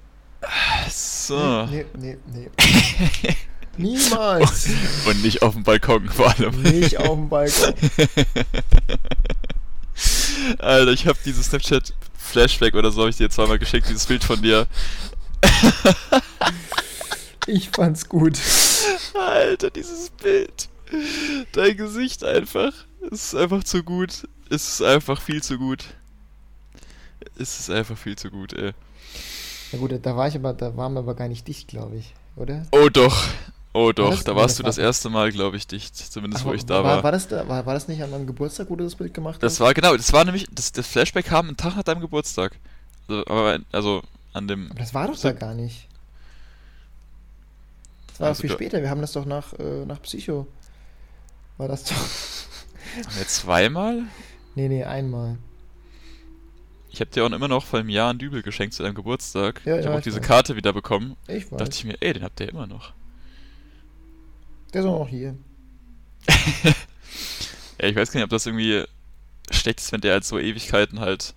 [SPEAKER 1] So.
[SPEAKER 2] Nee, nee, nee. Niemals.
[SPEAKER 1] Und nicht auf dem Balkon vor allem.
[SPEAKER 2] Nicht auf dem Balkon.
[SPEAKER 1] Alter, ich habe dieses Snapchat Flashback oder so habe ich dir zweimal geschickt, dieses Bild von dir.
[SPEAKER 2] ich fand's gut.
[SPEAKER 1] Alter, dieses Bild. Dein Gesicht einfach. Es ist einfach zu gut. Es ist einfach viel zu gut. Es ist einfach viel zu gut, ey.
[SPEAKER 2] Na gut, da war ich aber, da waren wir aber gar nicht dicht, glaube ich, oder?
[SPEAKER 1] Oh doch. Oh doch, war da warst du das erste Mal, glaube ich, dicht. Zumindest Ach, wo ich da war.
[SPEAKER 2] War, war, das da, war, war das nicht an meinem Geburtstag, wo du das Bild gemacht
[SPEAKER 1] hast? Das war genau, das war nämlich, das, das Flashback kam einen Tag nach deinem Geburtstag. Also, aber, also an dem.
[SPEAKER 2] Aber das war doch da gar nicht. Das war also viel später, wir haben das doch nach, äh, nach Psycho. War das doch.
[SPEAKER 1] Haben wir zweimal?
[SPEAKER 2] Nee, nee, einmal.
[SPEAKER 1] Ich habe dir auch immer noch vor einem Jahr einen Dübel geschenkt zu deinem Geburtstag.
[SPEAKER 2] Ja,
[SPEAKER 1] ich
[SPEAKER 2] ja,
[SPEAKER 1] habe auch diese weiß. Karte wieder bekommen.
[SPEAKER 2] Ich weiß.
[SPEAKER 1] dachte ich mir, ey, den habt ihr immer noch.
[SPEAKER 2] Der ist auch noch hier.
[SPEAKER 1] ja, ich weiß gar nicht, ob das irgendwie schlecht ist, wenn der halt so Ewigkeiten halt.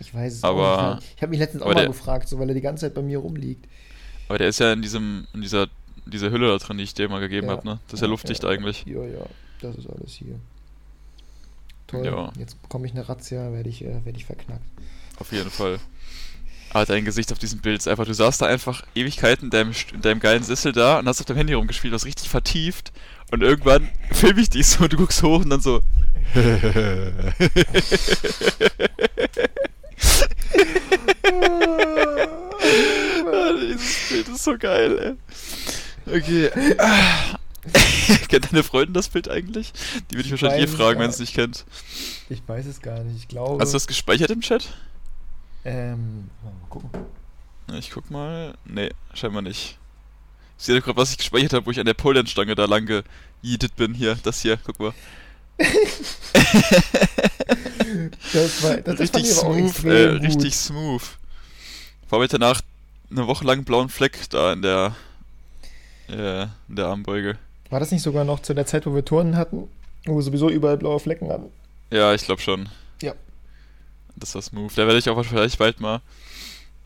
[SPEAKER 2] Ich weiß es
[SPEAKER 1] aber,
[SPEAKER 2] nicht. Ich habe mich letztens auch mal der, gefragt, so weil er die ganze Zeit bei mir rumliegt.
[SPEAKER 1] Aber der ist ja in diesem, in dieser, dieser Hülle da drin, die ich dir mal gegeben ja, habe, ne? Das ist ja, ja luftdicht eigentlich.
[SPEAKER 2] Ja, ja, das ist alles hier. Toll. Ja. Jetzt bekomme ich eine Razzia, werde ich, äh, werd ich verknackt.
[SPEAKER 1] Auf jeden Fall. Aber dein Gesicht auf diesem Bild ist einfach, du saßt da einfach Ewigkeiten in deinem, in deinem geilen Sessel da und hast auf deinem Handy rumgespielt, was richtig vertieft. Und irgendwann film ich dich so und du guckst hoch und dann so. Ah, dieses Bild ist so geil, ey. Okay. kennt deine Freundin das Bild eigentlich? Die würde ich, ich wahrscheinlich eh fragen, wenn sie es nicht kennt.
[SPEAKER 2] Ich weiß es gar nicht, ich glaube.
[SPEAKER 1] Hast du das gespeichert im Chat?
[SPEAKER 2] Ähm, mal gucken.
[SPEAKER 1] Ich guck mal. Nee, scheinbar nicht. Ich sehe gerade, was ich gespeichert habe, wo ich an der Polenstange da lang gejietet bin. Hier, das hier, guck mal.
[SPEAKER 2] das war, das
[SPEAKER 1] richtig smooth, äh, richtig smooth. Vor allem danach eine Woche lang blauen Fleck da in der, äh, in der Armbeuge.
[SPEAKER 2] War das nicht sogar noch zu der Zeit, wo wir Turnen hatten, wo wir sowieso überall blaue Flecken hatten?
[SPEAKER 1] Ja, ich glaube schon.
[SPEAKER 2] Ja.
[SPEAKER 1] Das war smooth. Da werde ich auch vielleicht bald mal.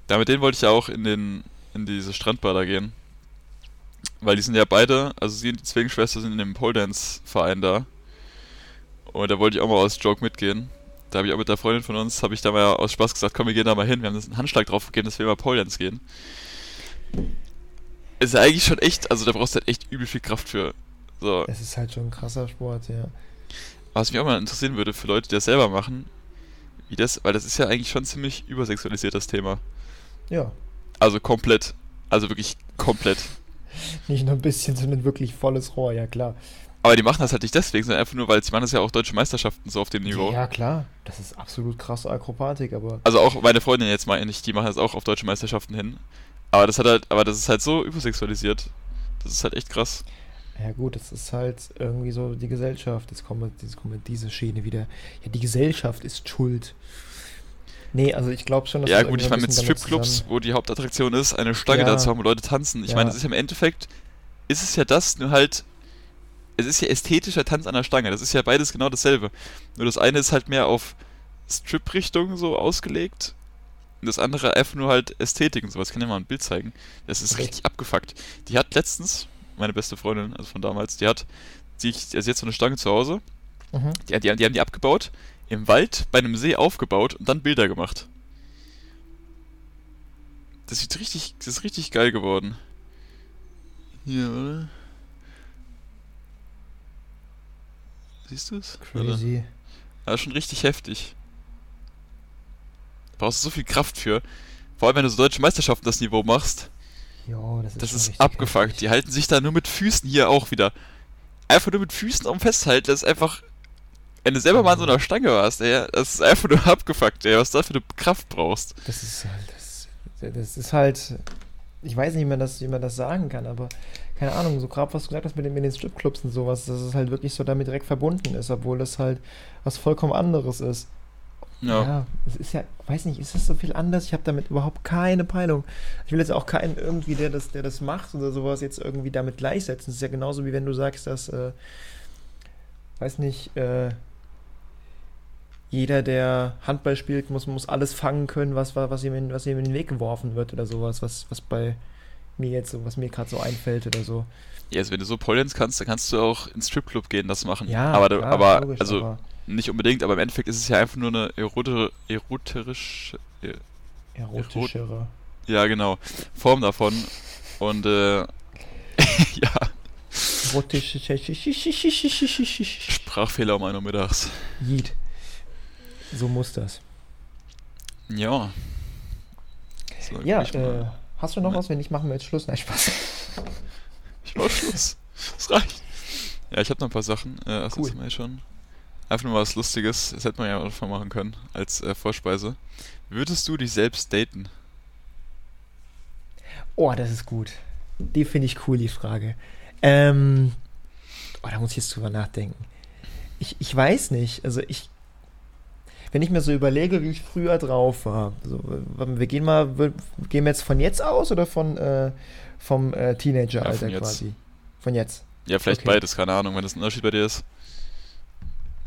[SPEAKER 1] Da mit denen wollte ich ja auch in den in diese Strandbader gehen. Weil die sind ja beide, also sie und die Zwillingsschwester sind in dem Pole Dance Verein da. Und da wollte ich auch mal aus Joke mitgehen. Da habe ich auch mit der Freundin von uns, habe ich da mal aus Spaß gesagt, komm, wir gehen da mal hin. Wir haben einen Handschlag drauf gegeben, dass wir mal Pole Dance gehen. Ist ja eigentlich schon echt, also da brauchst du halt echt übel viel Kraft für. So.
[SPEAKER 2] Es ist halt schon ein krasser Sport, ja.
[SPEAKER 1] Was mich auch mal interessieren würde für Leute, die das selber machen, wie das, weil das ist ja eigentlich schon ziemlich übersexualisiert, das Thema.
[SPEAKER 2] Ja.
[SPEAKER 1] Also komplett. Also wirklich komplett.
[SPEAKER 2] Nicht nur ein bisschen, sondern wirklich volles Rohr, ja klar.
[SPEAKER 1] Aber die machen das halt nicht deswegen, sondern einfach nur, weil sie machen das ja auch deutsche Meisterschaften so auf dem Niveau.
[SPEAKER 2] Ja, klar. Das ist absolut krasse Akrobatik, aber.
[SPEAKER 1] Also auch meine Freundin jetzt meine ich, die machen das auch auf deutsche Meisterschaften hin. Aber das hat halt, aber das ist halt so übersexualisiert. Das ist halt echt krass.
[SPEAKER 2] Ja gut, das ist halt irgendwie so die Gesellschaft. Jetzt kommt, jetzt kommt diese Schiene wieder. Ja, die Gesellschaft ist schuld. Nee, also ich glaube schon,
[SPEAKER 1] dass Ja gut, ich meine mit Stripclubs, wo die Hauptattraktion ist, eine Stange ja. dazu haben, wo Leute tanzen. Ich ja. meine, das ist ja im Endeffekt, ist es ja das, nur halt es ist ja ästhetischer Tanz an der Stange. Das ist ja beides genau dasselbe. Nur das eine ist halt mehr auf Strip-Richtung so ausgelegt. Und das andere einfach nur halt Ästhetik und sowas. Ich kann dir mal ein Bild zeigen. Das ist okay. richtig abgefuckt. Die hat letztens, meine beste Freundin, also von damals, die hat sich, also jetzt so eine Stange zu Hause. Mhm. Die, die, die haben die abgebaut, im Wald bei einem See aufgebaut und dann Bilder gemacht. Das sieht richtig, das ist richtig geil geworden. Hier, oder? Siehst du es?
[SPEAKER 2] Crazy.
[SPEAKER 1] Ja, schon richtig heftig. Da brauchst du so viel Kraft für. Vor allem, wenn du so deutsche Meisterschaften das Niveau machst.
[SPEAKER 2] Jo, das ist,
[SPEAKER 1] das ist abgefuckt. Heftig. Die halten sich da nur mit Füßen hier auch wieder. Einfach nur mit Füßen um festhalten. Das ist einfach. Wenn du selber mal an so einer Stange warst, ey, das ist einfach nur abgefuckt, ey, was du dafür Kraft brauchst.
[SPEAKER 2] Das ist halt. Das, das ist halt. Ich weiß nicht, wie man das, wie man das sagen kann, aber keine Ahnung, so gerade was du gesagt hast mit den, mit den Stripclubs und sowas, dass es halt wirklich so damit direkt verbunden ist, obwohl das halt was vollkommen anderes ist. Ja. ja, es ist ja, weiß nicht, ist das so viel anders? Ich habe damit überhaupt keine Peilung. Ich will jetzt auch keinen irgendwie, der das, der das macht oder sowas, jetzt irgendwie damit gleichsetzen. Es ist ja genauso wie wenn du sagst, dass, äh, weiß nicht, äh, jeder, der Handball spielt, muss, muss alles fangen können, was, was, ihm in, was ihm in den Weg geworfen wird oder sowas, was, was bei mir jetzt so, was mir gerade so einfällt oder so.
[SPEAKER 1] Ja, also wenn du so Polyens kannst, dann kannst du auch ins Stripclub gehen, das machen.
[SPEAKER 2] Ja,
[SPEAKER 1] aber,
[SPEAKER 2] klar,
[SPEAKER 1] aber logisch, also aber nicht unbedingt, aber im Endeffekt ist es ja einfach nur eine erotische, eroterisch,
[SPEAKER 2] er, erotischere.
[SPEAKER 1] ja, genau, Form davon. Und äh, ja.
[SPEAKER 2] Erotische
[SPEAKER 1] Sprachfehler um 1 Uhr mittags.
[SPEAKER 2] Jeet. So muss das.
[SPEAKER 1] Ja.
[SPEAKER 2] So, ja, äh, Hast du noch was? Wenn nicht, machen wir jetzt Schluss. Nein, Spaß.
[SPEAKER 1] Ich mach Schluss. Das reicht. Ja, ich habe noch ein paar Sachen. Äh, das cool. wir schon. Einfach nur was Lustiges. Das hätte man ja auch machen können als äh, Vorspeise. Würdest du dich selbst daten?
[SPEAKER 2] Oh, das ist gut. Die finde ich cool, die Frage. Ähm, oh, da muss ich jetzt drüber nachdenken. Ich, ich weiß nicht. Also ich wenn ich mir so überlege, wie ich früher drauf war, also, wir gehen mal, wir, gehen wir jetzt von jetzt aus oder von äh, vom äh, Teenageralter ja, quasi? Von jetzt.
[SPEAKER 1] Ja, vielleicht okay. beides, keine Ahnung, wenn das ein Unterschied bei dir ist.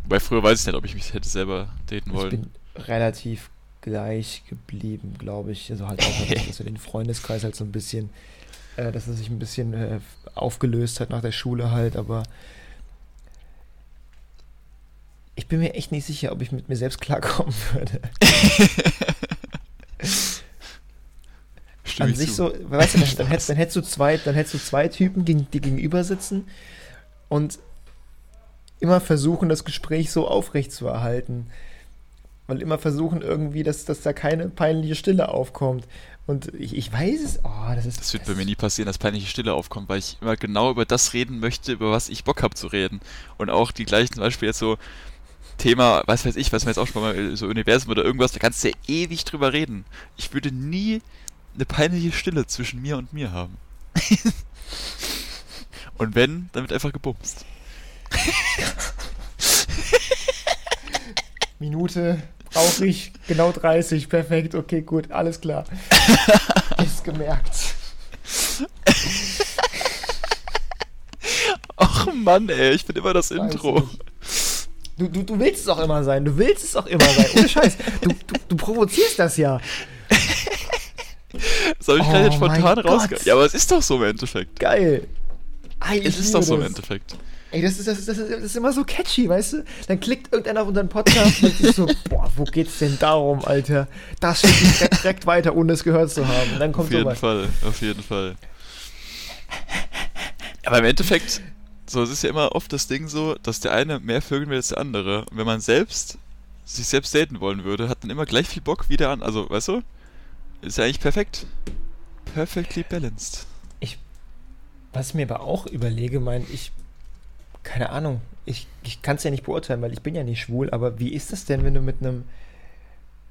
[SPEAKER 1] Weil früher weiß ich nicht, ob ich mich hätte selber daten wollen. Ich bin
[SPEAKER 2] relativ gleich geblieben, glaube ich. Also halt auch, dass er den Freundeskreis halt so ein bisschen, äh, dass er sich ein bisschen äh, aufgelöst hat nach der Schule halt, aber ich bin mir echt nicht sicher, ob ich mit mir selbst klarkommen würde. An sich zu. so, weißt du, dann, dann, hättest, dann, hättest, du zwei, dann hättest du zwei Typen, die gegenüber sitzen und immer versuchen, das Gespräch so aufrecht zu erhalten. Weil immer versuchen irgendwie, dass, dass da keine peinliche Stille aufkommt. Und ich, ich weiß es, oh, das ist.
[SPEAKER 1] Das wird das bei mir nie passieren, dass peinliche Stille aufkommt, weil ich immer genau über das reden möchte, über was ich Bock habe zu reden. Und auch die gleichen, zum Beispiel jetzt so, Thema, was weiß ich, was wir jetzt auch schon mal so Universum oder irgendwas, da kannst du ja ewig drüber reden. Ich würde nie eine peinliche Stille zwischen mir und mir haben. und wenn, dann wird einfach gebumst.
[SPEAKER 2] Minute brauche ich genau 30, perfekt, okay, gut, alles klar. Ist gemerkt.
[SPEAKER 1] Och Mann, ey, ich bin immer das
[SPEAKER 2] Weiß
[SPEAKER 1] Intro.
[SPEAKER 2] nicht. Du, du, du willst es auch immer sein. Du willst es auch immer sein. Ohne Scheiß. Du, du, du provozierst das ja.
[SPEAKER 1] Das habe ich
[SPEAKER 2] Oh
[SPEAKER 1] gerade jetzt spontan
[SPEAKER 2] Gott.
[SPEAKER 1] rausge... Ja, aber es ist doch so im Endeffekt.
[SPEAKER 2] Geil. Ei,
[SPEAKER 1] Es ist doch so im. Endeffekt.
[SPEAKER 2] Ey, das ist, das, ist, das, ist, das ist immer so catchy, weißt du? Dann klickt irgendeiner auf unseren Podcast und ist so, boah, wo geht's denn darum, Alter? Das schicke ich direkt, direkt weiter, ohne es gehört zu haben. Und dann kommt
[SPEAKER 1] Auf jeden
[SPEAKER 2] sowas.
[SPEAKER 1] Fall, auf jeden Fall. Aber im Endeffekt, so, es ist ja immer oft das Ding so, dass der eine mehr vögeln will als der andere. Und wenn man selbst sich selbst daten wollen würde, hat dann immer gleich viel Bock wie der an. Also, weißt du? Ist ja eigentlich perfekt. Perfectly balanced.
[SPEAKER 2] Was ich mir aber auch überlege, mein, ich, keine Ahnung, ich, ich kann es ja nicht beurteilen, weil ich bin ja nicht schwul, aber wie ist das denn, wenn du mit einem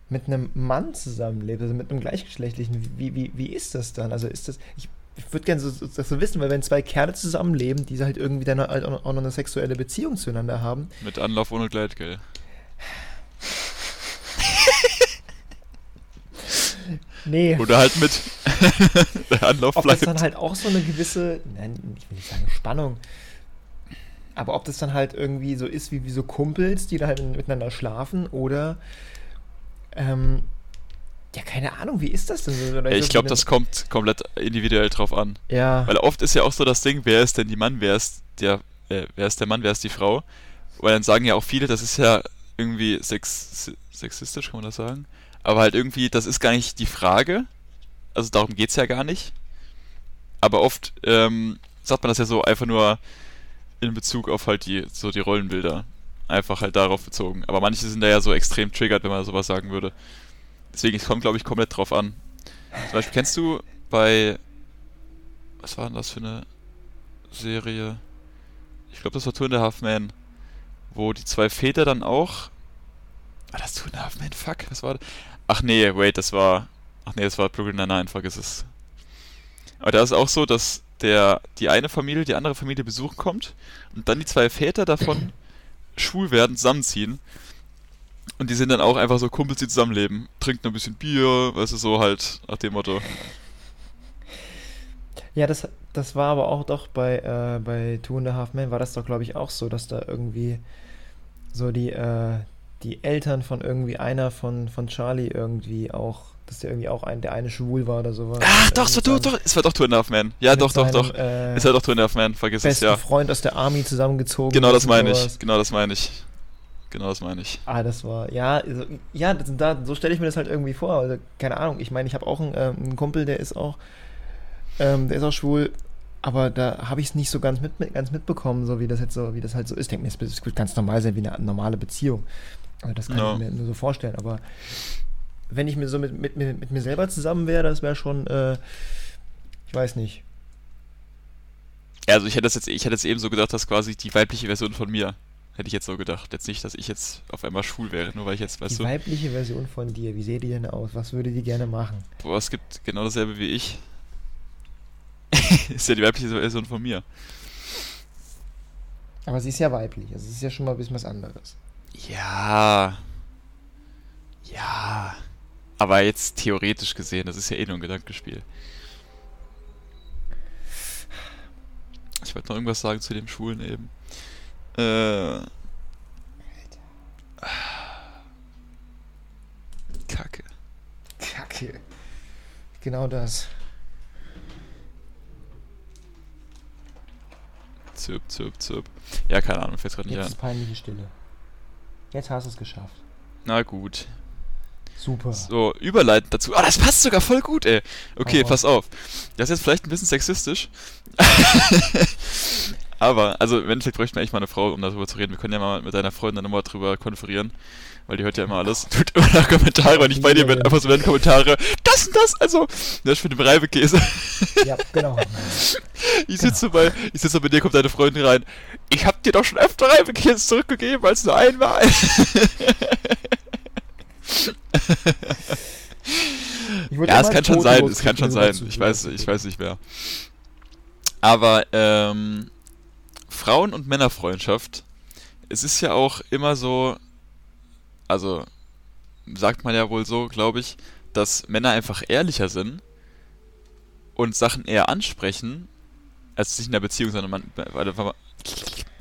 [SPEAKER 2] mit einem Mann zusammenlebst, also mit einem gleichgeschlechtlichen, wie, wie, wie ist das dann? Also ist das, ich, ich würde gerne so, so, das so wissen, weil wenn zwei Kerle zusammenleben, die halt irgendwie dann halt auch noch eine sexuelle Beziehung zueinander haben,
[SPEAKER 1] Mit Anlauf ohne Gleitgel.
[SPEAKER 2] nee,
[SPEAKER 1] Oder halt mit. der Anlauf
[SPEAKER 2] ob das
[SPEAKER 1] bleibt.
[SPEAKER 2] dann halt auch so eine gewisse, nein, ich will nicht sagen Spannung, aber ob das dann halt irgendwie so ist wie, wie so Kumpels, die da halt miteinander schlafen oder ähm, ja, keine Ahnung, wie ist das denn so?
[SPEAKER 1] Ja, ich glaube, das kommt komplett individuell drauf an.
[SPEAKER 2] Ja,
[SPEAKER 1] Weil oft ist ja auch so das Ding, wer ist denn die Mann, wer ist der, äh, wer ist der Mann, wer ist die Frau? Weil dann sagen ja auch viele, das ist ja irgendwie sex sexistisch, kann man das sagen? Aber halt irgendwie, das ist gar nicht die Frage. Also darum geht's ja gar nicht. Aber oft ähm, sagt man das ja so einfach nur in Bezug auf halt die, so die Rollenbilder. Einfach halt darauf bezogen. Aber manche sind da ja so extrem triggert, wenn man sowas sagen würde. Deswegen, es kommt, glaube ich, komplett drauf an. Zum Beispiel, kennst du bei. Was war denn das für eine Serie? Ich glaube, das war Two and a Half Men. Wo die zwei Väter dann auch. War das Two and a Half Men? Fuck, was war das? Ach nee, wait, das war. Ach nee, das war Brooklyn Nine-Nine, vergiss es. Aber da ist auch so, dass der, die eine Familie die andere Familie besuchen kommt und dann die zwei Väter davon schwul werden, zusammenziehen. Und die sind dann auch einfach so Kumpels, die zusammenleben. Trinken ein bisschen Bier, weißt du, so halt nach dem Motto.
[SPEAKER 2] ja das, das war aber auch doch bei, äh, bei Two and a Half Men war das doch, glaube ich, auch so, dass da irgendwie so die, äh, die Eltern von irgendwie einer von, von Charlie irgendwie auch, dass der irgendwie auch ein, der eine schwul war oder sowas.
[SPEAKER 1] Ah, doch, so, doch, doch, es war doch Two and a Half Men. Ja, doch, doch, doch.
[SPEAKER 2] Äh,
[SPEAKER 1] Es war doch Two and a Half Men, vergiss es, ja.
[SPEAKER 2] Freund aus der Army zusammengezogen.
[SPEAKER 1] Genau das meine ich. Genau das meine ich. Genau das meine ich.
[SPEAKER 2] Ah, das war, ja, also, ja, das, da, so stelle ich mir das halt irgendwie vor. Also, keine Ahnung, ich meine, ich habe auch einen, ähm, einen Kumpel, der ist auch, ähm, der ist auch schwul, aber da habe ich es nicht so ganz, mit, ganz mitbekommen, so wie das jetzt so, wie das halt so ist. Ich denke mir, es wird ganz normal sein, wie eine normale Beziehung. Also das kann
[SPEAKER 1] Ja.
[SPEAKER 2] ich mir nur so vorstellen, aber wenn ich mir so mit, mit, mit, mit mir selber zusammen wäre, das wäre schon, äh, ich weiß nicht.
[SPEAKER 1] Ja, also ich hätte das jetzt, ich hätte jetzt eben so gedacht, dass quasi die weibliche Version von mir. Hätte ich jetzt so gedacht. Jetzt nicht, dass ich jetzt auf einmal schwul wäre, nur weil ich jetzt, weißt
[SPEAKER 2] Die
[SPEAKER 1] du,
[SPEAKER 2] weibliche Version von dir, wie sähe die denn aus? Was würde die gerne machen?
[SPEAKER 1] boah, es gibt genau dasselbe wie ich. ist ja die weibliche Version von mir.
[SPEAKER 2] Aber sie ist ja weiblich, also es ist ja schon mal ein bisschen was anderes.
[SPEAKER 1] Ja. Ja. Aber jetzt theoretisch gesehen, das ist ja eh nur ein Gedankenspiel. Ich wollte noch irgendwas sagen zu dem Schwulen eben. Äh. Kacke.
[SPEAKER 2] Kacke. Genau das.
[SPEAKER 1] Zirp, zirp, zirp. Ja, keine Ahnung, fällt gerade nicht
[SPEAKER 2] Jetzt
[SPEAKER 1] ein.
[SPEAKER 2] ist peinliche Stille. Jetzt hast du es geschafft.
[SPEAKER 1] Na gut.
[SPEAKER 2] Super.
[SPEAKER 1] So, überleitend dazu. Oh, das passt sogar voll gut, ey. Okay,
[SPEAKER 2] Hau
[SPEAKER 1] pass auf. Das ist jetzt vielleicht ein bisschen sexistisch. Aber, also im Endeffekt bräuchten wir echt mal eine Frau, um darüber zu reden. Wir können ja mal mit deiner Freundin nochmal drüber konferieren. Weil die hört ja immer alles. Tut immer nach Kommentare, wenn ich bei dir bin. Einfach so werden Kommentare. Das und das, also. Das für den Reibekäse.
[SPEAKER 2] Ja, genau.
[SPEAKER 1] Ich sitze so bei, ich sitze bei dir, kommt deine Freundin rein. Ich hab dir doch schon öfter Reibekäse zurückgegeben, als nur einmal. Ja, es kann schon sein, es kann schon sein. Ich weiß, ich weiß nicht mehr. Aber ähm, Frauen- und Männerfreundschaft, es ist ja auch immer so, also sagt man ja wohl so, glaube ich, dass Männer einfach ehrlicher sind und Sachen eher ansprechen Also nicht in der Beziehung, sondern man,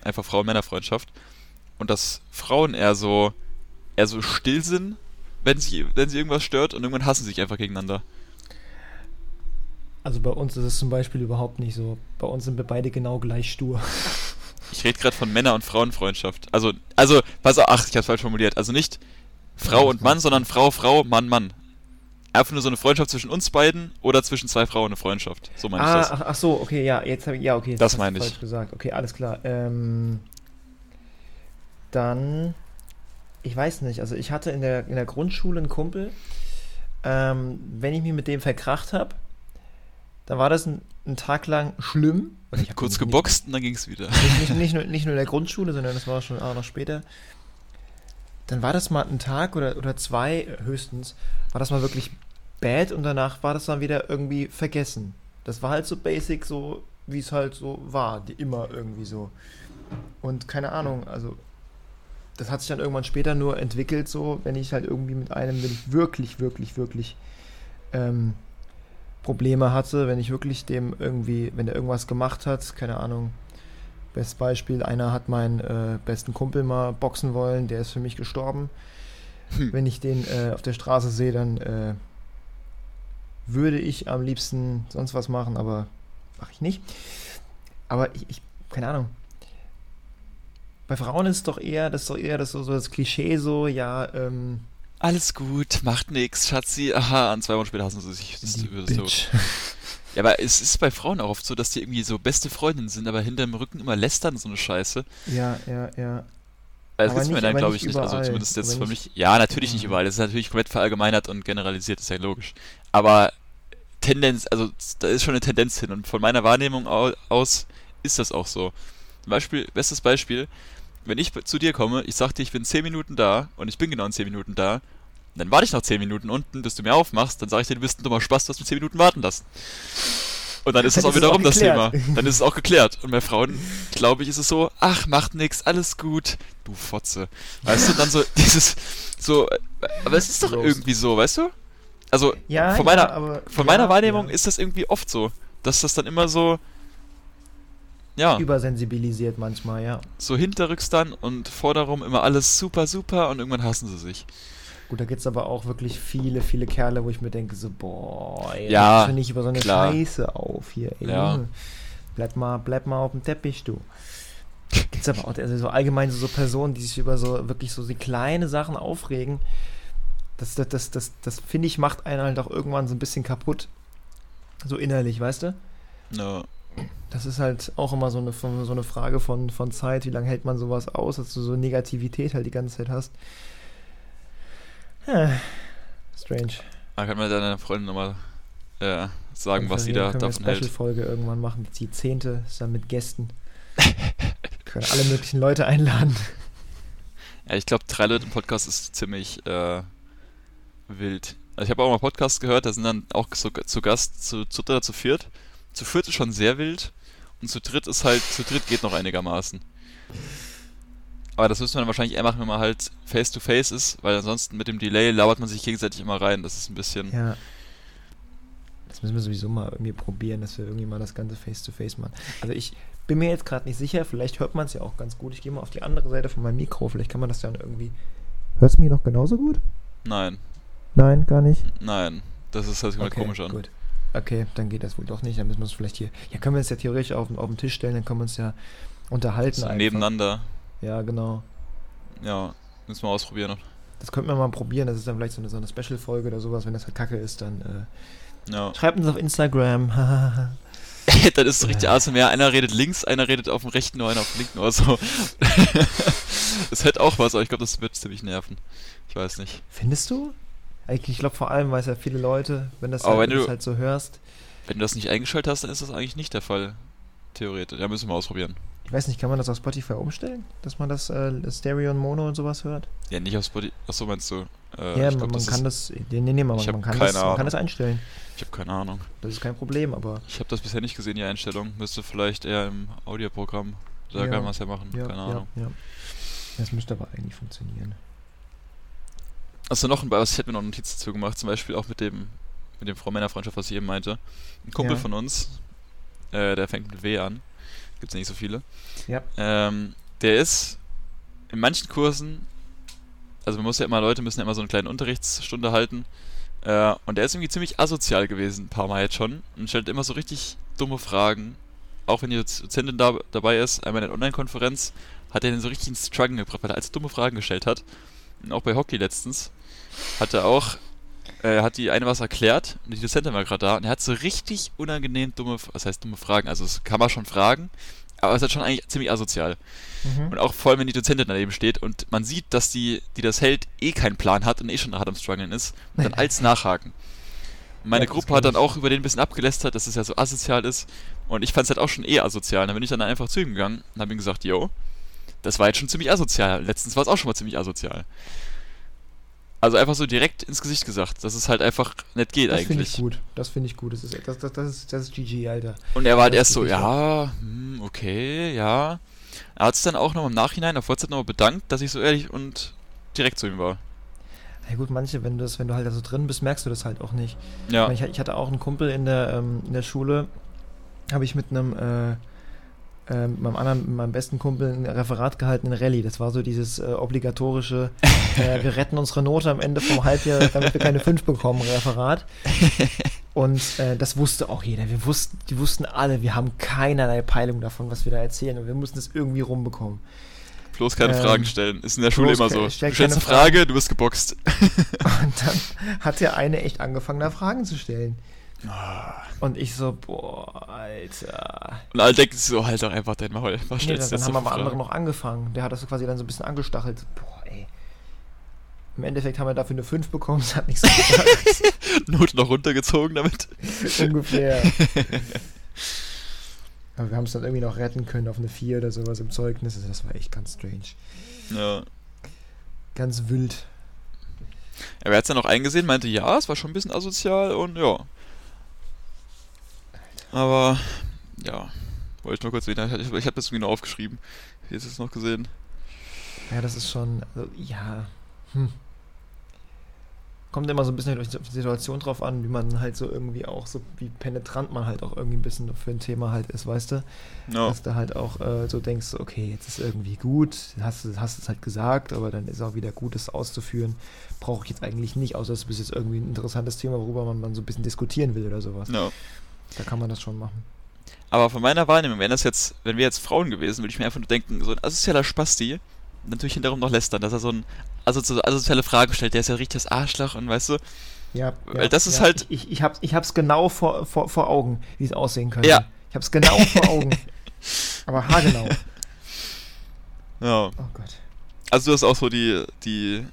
[SPEAKER 1] einfach Frauen-Männer-Freundschaft. Und dass Frauen eher so, eher so still sind, wenn sie, wenn sie irgendwas stört und irgendwann hassen sie sich einfach gegeneinander.
[SPEAKER 2] Also bei uns ist es zum Beispiel überhaupt nicht so. Bei uns sind wir beide genau gleich stur.
[SPEAKER 1] Ich rede gerade von Männer- und Frauenfreundschaft. Also, also, pass auf, ach, ich hab's falsch formuliert. Also nicht Frau und Mann, sondern Frau, Frau, Mann, Mann. Einfach nur so eine Freundschaft zwischen uns beiden oder zwischen zwei Frauen eine Freundschaft. So meine
[SPEAKER 2] ah,
[SPEAKER 1] ich das.
[SPEAKER 2] Ach, ach so, okay, ja, jetzt habe ich, ja, okay.
[SPEAKER 1] Das
[SPEAKER 2] hast
[SPEAKER 1] meine ich.
[SPEAKER 2] falsch gesagt. Okay, alles klar. Ähm, dann, ich weiß nicht, also ich hatte in der, in der Grundschule einen Kumpel, ähm, wenn ich mich mit dem verkracht habe, dann war das ein, ein Tag lang schlimm.
[SPEAKER 1] Kurz geboxt und dann ging's wieder.
[SPEAKER 2] Nicht, nicht, nicht, nur, nicht nur in der Grundschule, sondern das war schon auch noch später. Dann war das mal ein Tag oder, oder zwei höchstens, war das mal wirklich bad und danach war das dann wieder irgendwie vergessen. Das war halt so basic, so wie es halt so war, die immer irgendwie so. Und keine Ahnung, also das hat sich dann irgendwann später nur entwickelt, so wenn ich halt irgendwie mit einem, wenn ich wirklich, wirklich, wirklich ähm, Probleme hatte, wenn ich wirklich dem irgendwie, wenn der irgendwas gemacht hat, keine Ahnung. Bestes Beispiel, einer hat meinen äh, besten Kumpel mal boxen wollen, der ist für mich gestorben.
[SPEAKER 1] Hm.
[SPEAKER 2] Wenn ich den äh, auf der Straße sehe, dann äh, würde ich am liebsten sonst was machen, aber mache ich nicht. Aber ich, ich, keine Ahnung. Bei Frauen ist es doch eher, das ist doch eher das, so, so das Klischee so, ja, ähm,
[SPEAKER 1] Alles gut, macht nix, Schatzi. Aha, und zwei Wochen später hassen sie sich. Das
[SPEAKER 2] die
[SPEAKER 1] das.
[SPEAKER 2] Bitch.
[SPEAKER 1] Ja, aber es ist bei Frauen auch oft so, dass die irgendwie so beste Freundinnen sind, aber hinterm Rücken immer lästern, so eine Scheiße.
[SPEAKER 2] Ja, ja, ja.
[SPEAKER 1] Das
[SPEAKER 2] Aber
[SPEAKER 1] gibt's mir dann, glaube ich, nicht. Also zumindest jetzt für mich. Ja, natürlich nicht überall. Das ist natürlich komplett verallgemeinert und generalisiert, ist ja logisch. Aber Tendenz, also da ist schon eine Tendenz hin. Und von meiner Wahrnehmung au- aus ist das auch so. Zum Beispiel, bestes Beispiel, wenn ich zu dir komme, ich sag dir, ich bin 10 Minuten da und ich bin genau in 10 Minuten da, dann warte ich noch 10 Minuten unten, bis du mir aufmachst, dann sage ich dir, du bist ein dummer Spaß, du hast mir 10 Minuten warten lassen. Und dann ist das
[SPEAKER 2] Dann
[SPEAKER 1] auch
[SPEAKER 2] es
[SPEAKER 1] wiederum das Thema. Dann ist es auch geklärt. Und bei Frauen, glaube ich, ist es so, ach, macht nix, alles gut. Du Fotze. Weißt du, dann so dieses, so, aber es ist doch irgendwie so, weißt du? Also,
[SPEAKER 2] Ja,
[SPEAKER 1] von
[SPEAKER 2] ja,
[SPEAKER 1] meiner,
[SPEAKER 2] aber,
[SPEAKER 1] von
[SPEAKER 2] ja,
[SPEAKER 1] meiner Wahrnehmung
[SPEAKER 2] ja.
[SPEAKER 1] ist das irgendwie oft so, dass das dann immer so, ja,
[SPEAKER 2] übersensibilisiert manchmal, ja.
[SPEAKER 1] so hinterrücks dann und vorderum immer alles super, super und irgendwann hassen sie sich.
[SPEAKER 2] Gut, da gibt es aber auch wirklich viele, viele Kerle, wo ich mir denke, so, boah, ey,
[SPEAKER 1] Ja,
[SPEAKER 2] nicht über so eine
[SPEAKER 1] klar.
[SPEAKER 2] Scheiße auf hier, ey.
[SPEAKER 1] Ja.
[SPEAKER 2] Bleib mal, bleib mal auf dem Teppich, du. Gibt's aber auch also so allgemein so, so Personen, die sich über so wirklich so die kleine Sachen aufregen. Das, das, das, das, das finde ich, macht einen halt auch irgendwann so ein bisschen kaputt. So innerlich, weißt du?
[SPEAKER 1] Ja.
[SPEAKER 2] Das ist halt auch immer so eine, so eine Frage von, von Zeit, wie lange hält man sowas aus, dass du so Negativität halt die ganze Zeit hast. Ja, strange.
[SPEAKER 1] Da kann man deiner Freundin nochmal äh, sagen, was sie da
[SPEAKER 2] können wir
[SPEAKER 1] davon
[SPEAKER 2] eine
[SPEAKER 1] hält.
[SPEAKER 2] Special-Folge irgendwann machen, die zehnte, ist dann mit Gästen. können alle möglichen Leute einladen.
[SPEAKER 1] Ja, ich glaube, drei Leute im Podcast ist ziemlich äh, wild. Also ich habe auch mal Podcasts gehört, da sind dann auch so, zu Gast zu, zu dritt oder zu viert. Zu viert ist schon sehr wild und zu dritt ist halt, zu dritt geht noch einigermaßen. Aber das müssen wir dann wahrscheinlich eher machen, wenn man halt face to face ist, weil ansonsten mit dem Delay labert man sich gegenseitig immer rein. Das ist ein bisschen.
[SPEAKER 2] Ja. Das müssen wir sowieso mal irgendwie probieren, dass wir irgendwie mal das Ganze face-to-face machen. Also ich bin mir jetzt gerade nicht sicher, vielleicht hört man es ja auch ganz gut. Ich gehe mal auf die andere Seite von meinem Mikro, vielleicht kann man das dann irgendwie... Hörst du mich noch genauso gut?
[SPEAKER 1] Nein,
[SPEAKER 2] Nein, gar nicht.
[SPEAKER 1] nein. Das ist halt immer komisch an.
[SPEAKER 2] Gut. Okay, dann geht das wohl doch nicht. Dann müssen wir es vielleicht hier. Ja, können wir uns ja theoretisch auf, auf den Tisch stellen, dann können wir uns ja unterhalten.
[SPEAKER 1] So nebeneinander.
[SPEAKER 2] Ja, genau.
[SPEAKER 1] Ja, müssen wir ausprobieren.
[SPEAKER 2] Das könnten wir mal probieren. Das ist dann vielleicht so eine, so eine Special-Folge oder sowas. Wenn das halt kacke ist, dann äh,
[SPEAKER 1] Ja.
[SPEAKER 2] schreibt uns auf Instagram.
[SPEAKER 1] dann ist es richtig ASMR. Einer redet links, einer redet auf dem rechten Ohr, einer auf dem linken Ohr. So. das hätte auch was, aber ich glaube, das wird ziemlich nerven. Ich weiß nicht.
[SPEAKER 2] Findest du? Eigentlich, ich glaube vor allem, weil es ja viele Leute, wenn das, halt,
[SPEAKER 1] wenn du-
[SPEAKER 2] das halt so hörst.
[SPEAKER 1] Wenn du das nicht eingeschaltet hast, dann ist das eigentlich nicht der Fall. Theoretisch. Ja, müssen wir ausprobieren.
[SPEAKER 2] Ich weiß nicht, kann man das auf Spotify umstellen? Dass man das äh, Stereo und Mono und sowas hört?
[SPEAKER 1] Ja, nicht auf Spotify. Achso, meinst du? Äh,
[SPEAKER 2] ja,
[SPEAKER 1] glaub,
[SPEAKER 2] man
[SPEAKER 1] das
[SPEAKER 2] kann das. Nee, nee, man, man, kann
[SPEAKER 1] keine
[SPEAKER 2] das, man kann das einstellen.
[SPEAKER 1] Ich habe keine Ahnung.
[SPEAKER 2] Das ist kein Problem, aber.
[SPEAKER 1] Ich habe das bisher nicht gesehen, die Einstellung. Müsste vielleicht eher im Audioprogramm. Da
[SPEAKER 2] Ja.
[SPEAKER 1] kann man es ja machen.
[SPEAKER 2] Ja,
[SPEAKER 1] keine
[SPEAKER 2] ja,
[SPEAKER 1] Ahnung.
[SPEAKER 2] ja. Das müsste aber eigentlich funktionieren.
[SPEAKER 1] Also noch ein was ich hätte mir noch Notizen dazu gemacht, zum Beispiel auch mit dem mit dem Frau-Männer-Freundschaft, was ich eben meinte. Ein Kumpel
[SPEAKER 2] Ja.
[SPEAKER 1] von uns, Äh, der fängt mit W an. Gibt es nicht so viele.
[SPEAKER 2] Ja.
[SPEAKER 1] Ähm, der ist in manchen Kursen, also man muss ja immer, Leute müssen ja immer so eine kleine Unterrichtsstunde halten. Äh, und der ist irgendwie ziemlich asozial gewesen, ein paar Mal jetzt schon. Und stellt immer so richtig dumme Fragen. Auch wenn die Dozentin da, dabei ist, einmal in der Online-Konferenz, hat er den so richtig ins Struggle gebracht, weil er als dumme Fragen gestellt hat. Und auch bei Hockey letztens hat er auch, äh, hat die eine was erklärt und die Dozentin war gerade da und er hat so richtig unangenehm dumme, was heißt dumme Fragen, also das kann man schon fragen, aber es ist schon eigentlich ziemlich asozial. Mhm. Und auch vor allem, wenn die Dozentin daneben steht und man sieht, dass die, die das hält, eh keinen Plan hat und eh schon hart am Struggeln ist, und dann als nachhaken. Und meine ja, Gruppe hat dann auch über den ein bisschen abgelästert, dass es ja so asozial ist. Und ich fand es halt auch schon eh asozial. Und dann bin ich dann einfach zu ihm gegangen und habe ihm gesagt, yo, das war jetzt schon ziemlich asozial. Letztens war es auch schon mal ziemlich asozial. Also einfach so direkt ins Gesicht gesagt, dass es halt einfach nicht geht
[SPEAKER 2] das
[SPEAKER 1] eigentlich.
[SPEAKER 2] Das finde ich gut. Das finde ich gut. Das ist, das, das, das, ist, das ist GG, Alter.
[SPEAKER 1] Und er war halt erst so, ja, hm, okay, ja. Er hat sich dann auch noch im Nachhinein auf WhatsApp nochmal bedankt, dass ich so ehrlich und direkt zu ihm war.
[SPEAKER 2] Ja gut, manche, wenn du das, wenn du halt da so drin bist, merkst du das halt auch nicht.
[SPEAKER 1] Ja.
[SPEAKER 2] Ich, ich hatte auch einen Kumpel in der, ähm, in der Schule, habe ich mit einem äh, äh, mit meinem anderen, mit meinem besten Kumpel ein Referat gehalten in Rallye. Das war so dieses äh, obligatorische, äh, wir retten unsere Note am Ende vom Halbjahr, damit wir keine 5 bekommen, Referat. Und äh, das wusste auch jeder. Wir wussten, die wussten alle, wir haben keinerlei Peilung davon, was wir da erzählen. Und wir mussten es irgendwie rumbekommen.
[SPEAKER 1] Bloß keine ähm, Fragen stellen. Ist in der Schule immer so. Du stellst eine Frage, Frage, du wirst geboxt.
[SPEAKER 2] Und dann hat der eine echt angefangen, da Fragen zu stellen.
[SPEAKER 1] Ah.
[SPEAKER 2] Und ich so, boah, Alter.
[SPEAKER 1] Und alle denken so, halt doch einfach dein Maul.
[SPEAKER 2] Was nee, dann, dann haben aber andere noch angefangen. Der hat das quasi dann so ein bisschen angestachelt. Boah, ey. Im Endeffekt haben wir dafür eine 5 bekommen, das hat nichts
[SPEAKER 1] gebracht. Not noch runtergezogen damit.
[SPEAKER 2] Ungefähr. aber wir haben es dann irgendwie noch retten können auf eine 4 oder sowas im Zeugnis. Also das war echt ganz strange.
[SPEAKER 1] Ja.
[SPEAKER 2] Ganz wild.
[SPEAKER 1] Er hat es dann auch eingesehen, meinte, ja, es war schon ein bisschen asozial und ja, aber ja, wollte ich nur kurz sehen. Ich, ich habe das irgendwie nur aufgeschrieben. Wie ist es noch gesehen?
[SPEAKER 2] Ja, das ist schon, also, ja. Hm. Kommt immer so ein bisschen auf die Situation drauf an, wie man halt so irgendwie auch, so wie penetrant man halt auch irgendwie ein bisschen für ein Thema halt ist, weißt du?
[SPEAKER 1] No.
[SPEAKER 2] Dass du halt auch äh, so denkst, okay, jetzt ist irgendwie gut, hast du hast es halt gesagt, aber dann ist auch wieder gut, es auszuführen. Brauche ich jetzt eigentlich nicht, außer es ist jetzt irgendwie ein interessantes Thema, worüber man, man so ein bisschen diskutieren will oder sowas.
[SPEAKER 1] No.
[SPEAKER 2] Da kann man das schon machen.
[SPEAKER 1] Aber von meiner Wahrnehmung, wenn das jetzt, wenn wir jetzt Frauen gewesen, würde ich mir einfach nur denken, so ein asozialer Spasti, natürlich hinterher noch lästern, dass er so ein so asoziale Fragen stellt, der ist ja richtig das Arschloch und weißt du.
[SPEAKER 2] Ja,
[SPEAKER 1] weil
[SPEAKER 2] ja,
[SPEAKER 1] das ist
[SPEAKER 2] ja.
[SPEAKER 1] halt.
[SPEAKER 2] Ich, ich, hab's, ich hab's genau vor, vor, vor Augen, wie es aussehen könnte.
[SPEAKER 1] Ja.
[SPEAKER 2] Ich hab's genau vor Augen. Aber haargenau.
[SPEAKER 1] Ja.
[SPEAKER 2] Oh Gott.
[SPEAKER 1] Also du hast auch so die, die,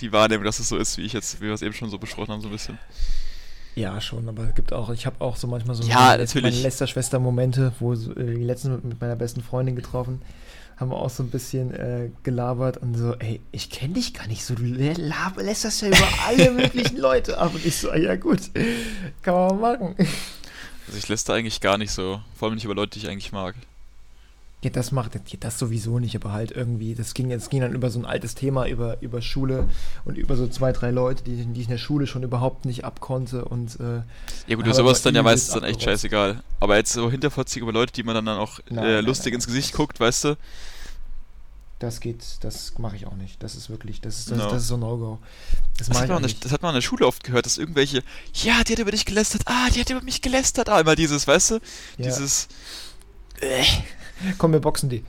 [SPEAKER 1] die Wahrnehmung, dass es so ist, wie ich jetzt, wie wir es eben schon so besprochen haben, so ein bisschen.
[SPEAKER 2] Ja, schon, aber es gibt auch, ich habe auch so manchmal so
[SPEAKER 1] ja,
[SPEAKER 2] meine, meine Lästerschwester-Momente, wo so, äh, die letzten mit meiner besten Freundin getroffen, haben wir auch so ein bisschen äh, gelabert und so, ey, ich kenne dich gar nicht so, du lästerst ja über alle möglichen Leute ab. Und ich so, ja gut, kann man mal machen.
[SPEAKER 1] Also ich läster eigentlich gar nicht so, vor allem nicht über Leute, die ich eigentlich mag.
[SPEAKER 2] Ja, das macht das sowieso nicht, aber halt irgendwie, das ging, das ging dann über so ein altes Thema, über, über Schule und über so zwei, drei Leute, die, die ich in der Schule schon überhaupt nicht abkonnte und äh,
[SPEAKER 1] Ja gut, sowas dann ja meistens dann echt scheißegal. Aber jetzt so hinterfotzig über Leute, die man dann, dann auch nein, äh, lustig nein, nein, ins Gesicht guckt, weißt du?
[SPEAKER 2] Das geht, das mache ich auch nicht. Das ist wirklich, das ist, das, no. das ist so No-Go.
[SPEAKER 1] Das, das, hat man das hat man in der Schule oft gehört, dass irgendwelche, ja, die hat über dich gelästert, ah, die hat über mich gelästert, ah, immer dieses, weißt du? Ja. Dieses,
[SPEAKER 2] äh. Komm, wir boxen die.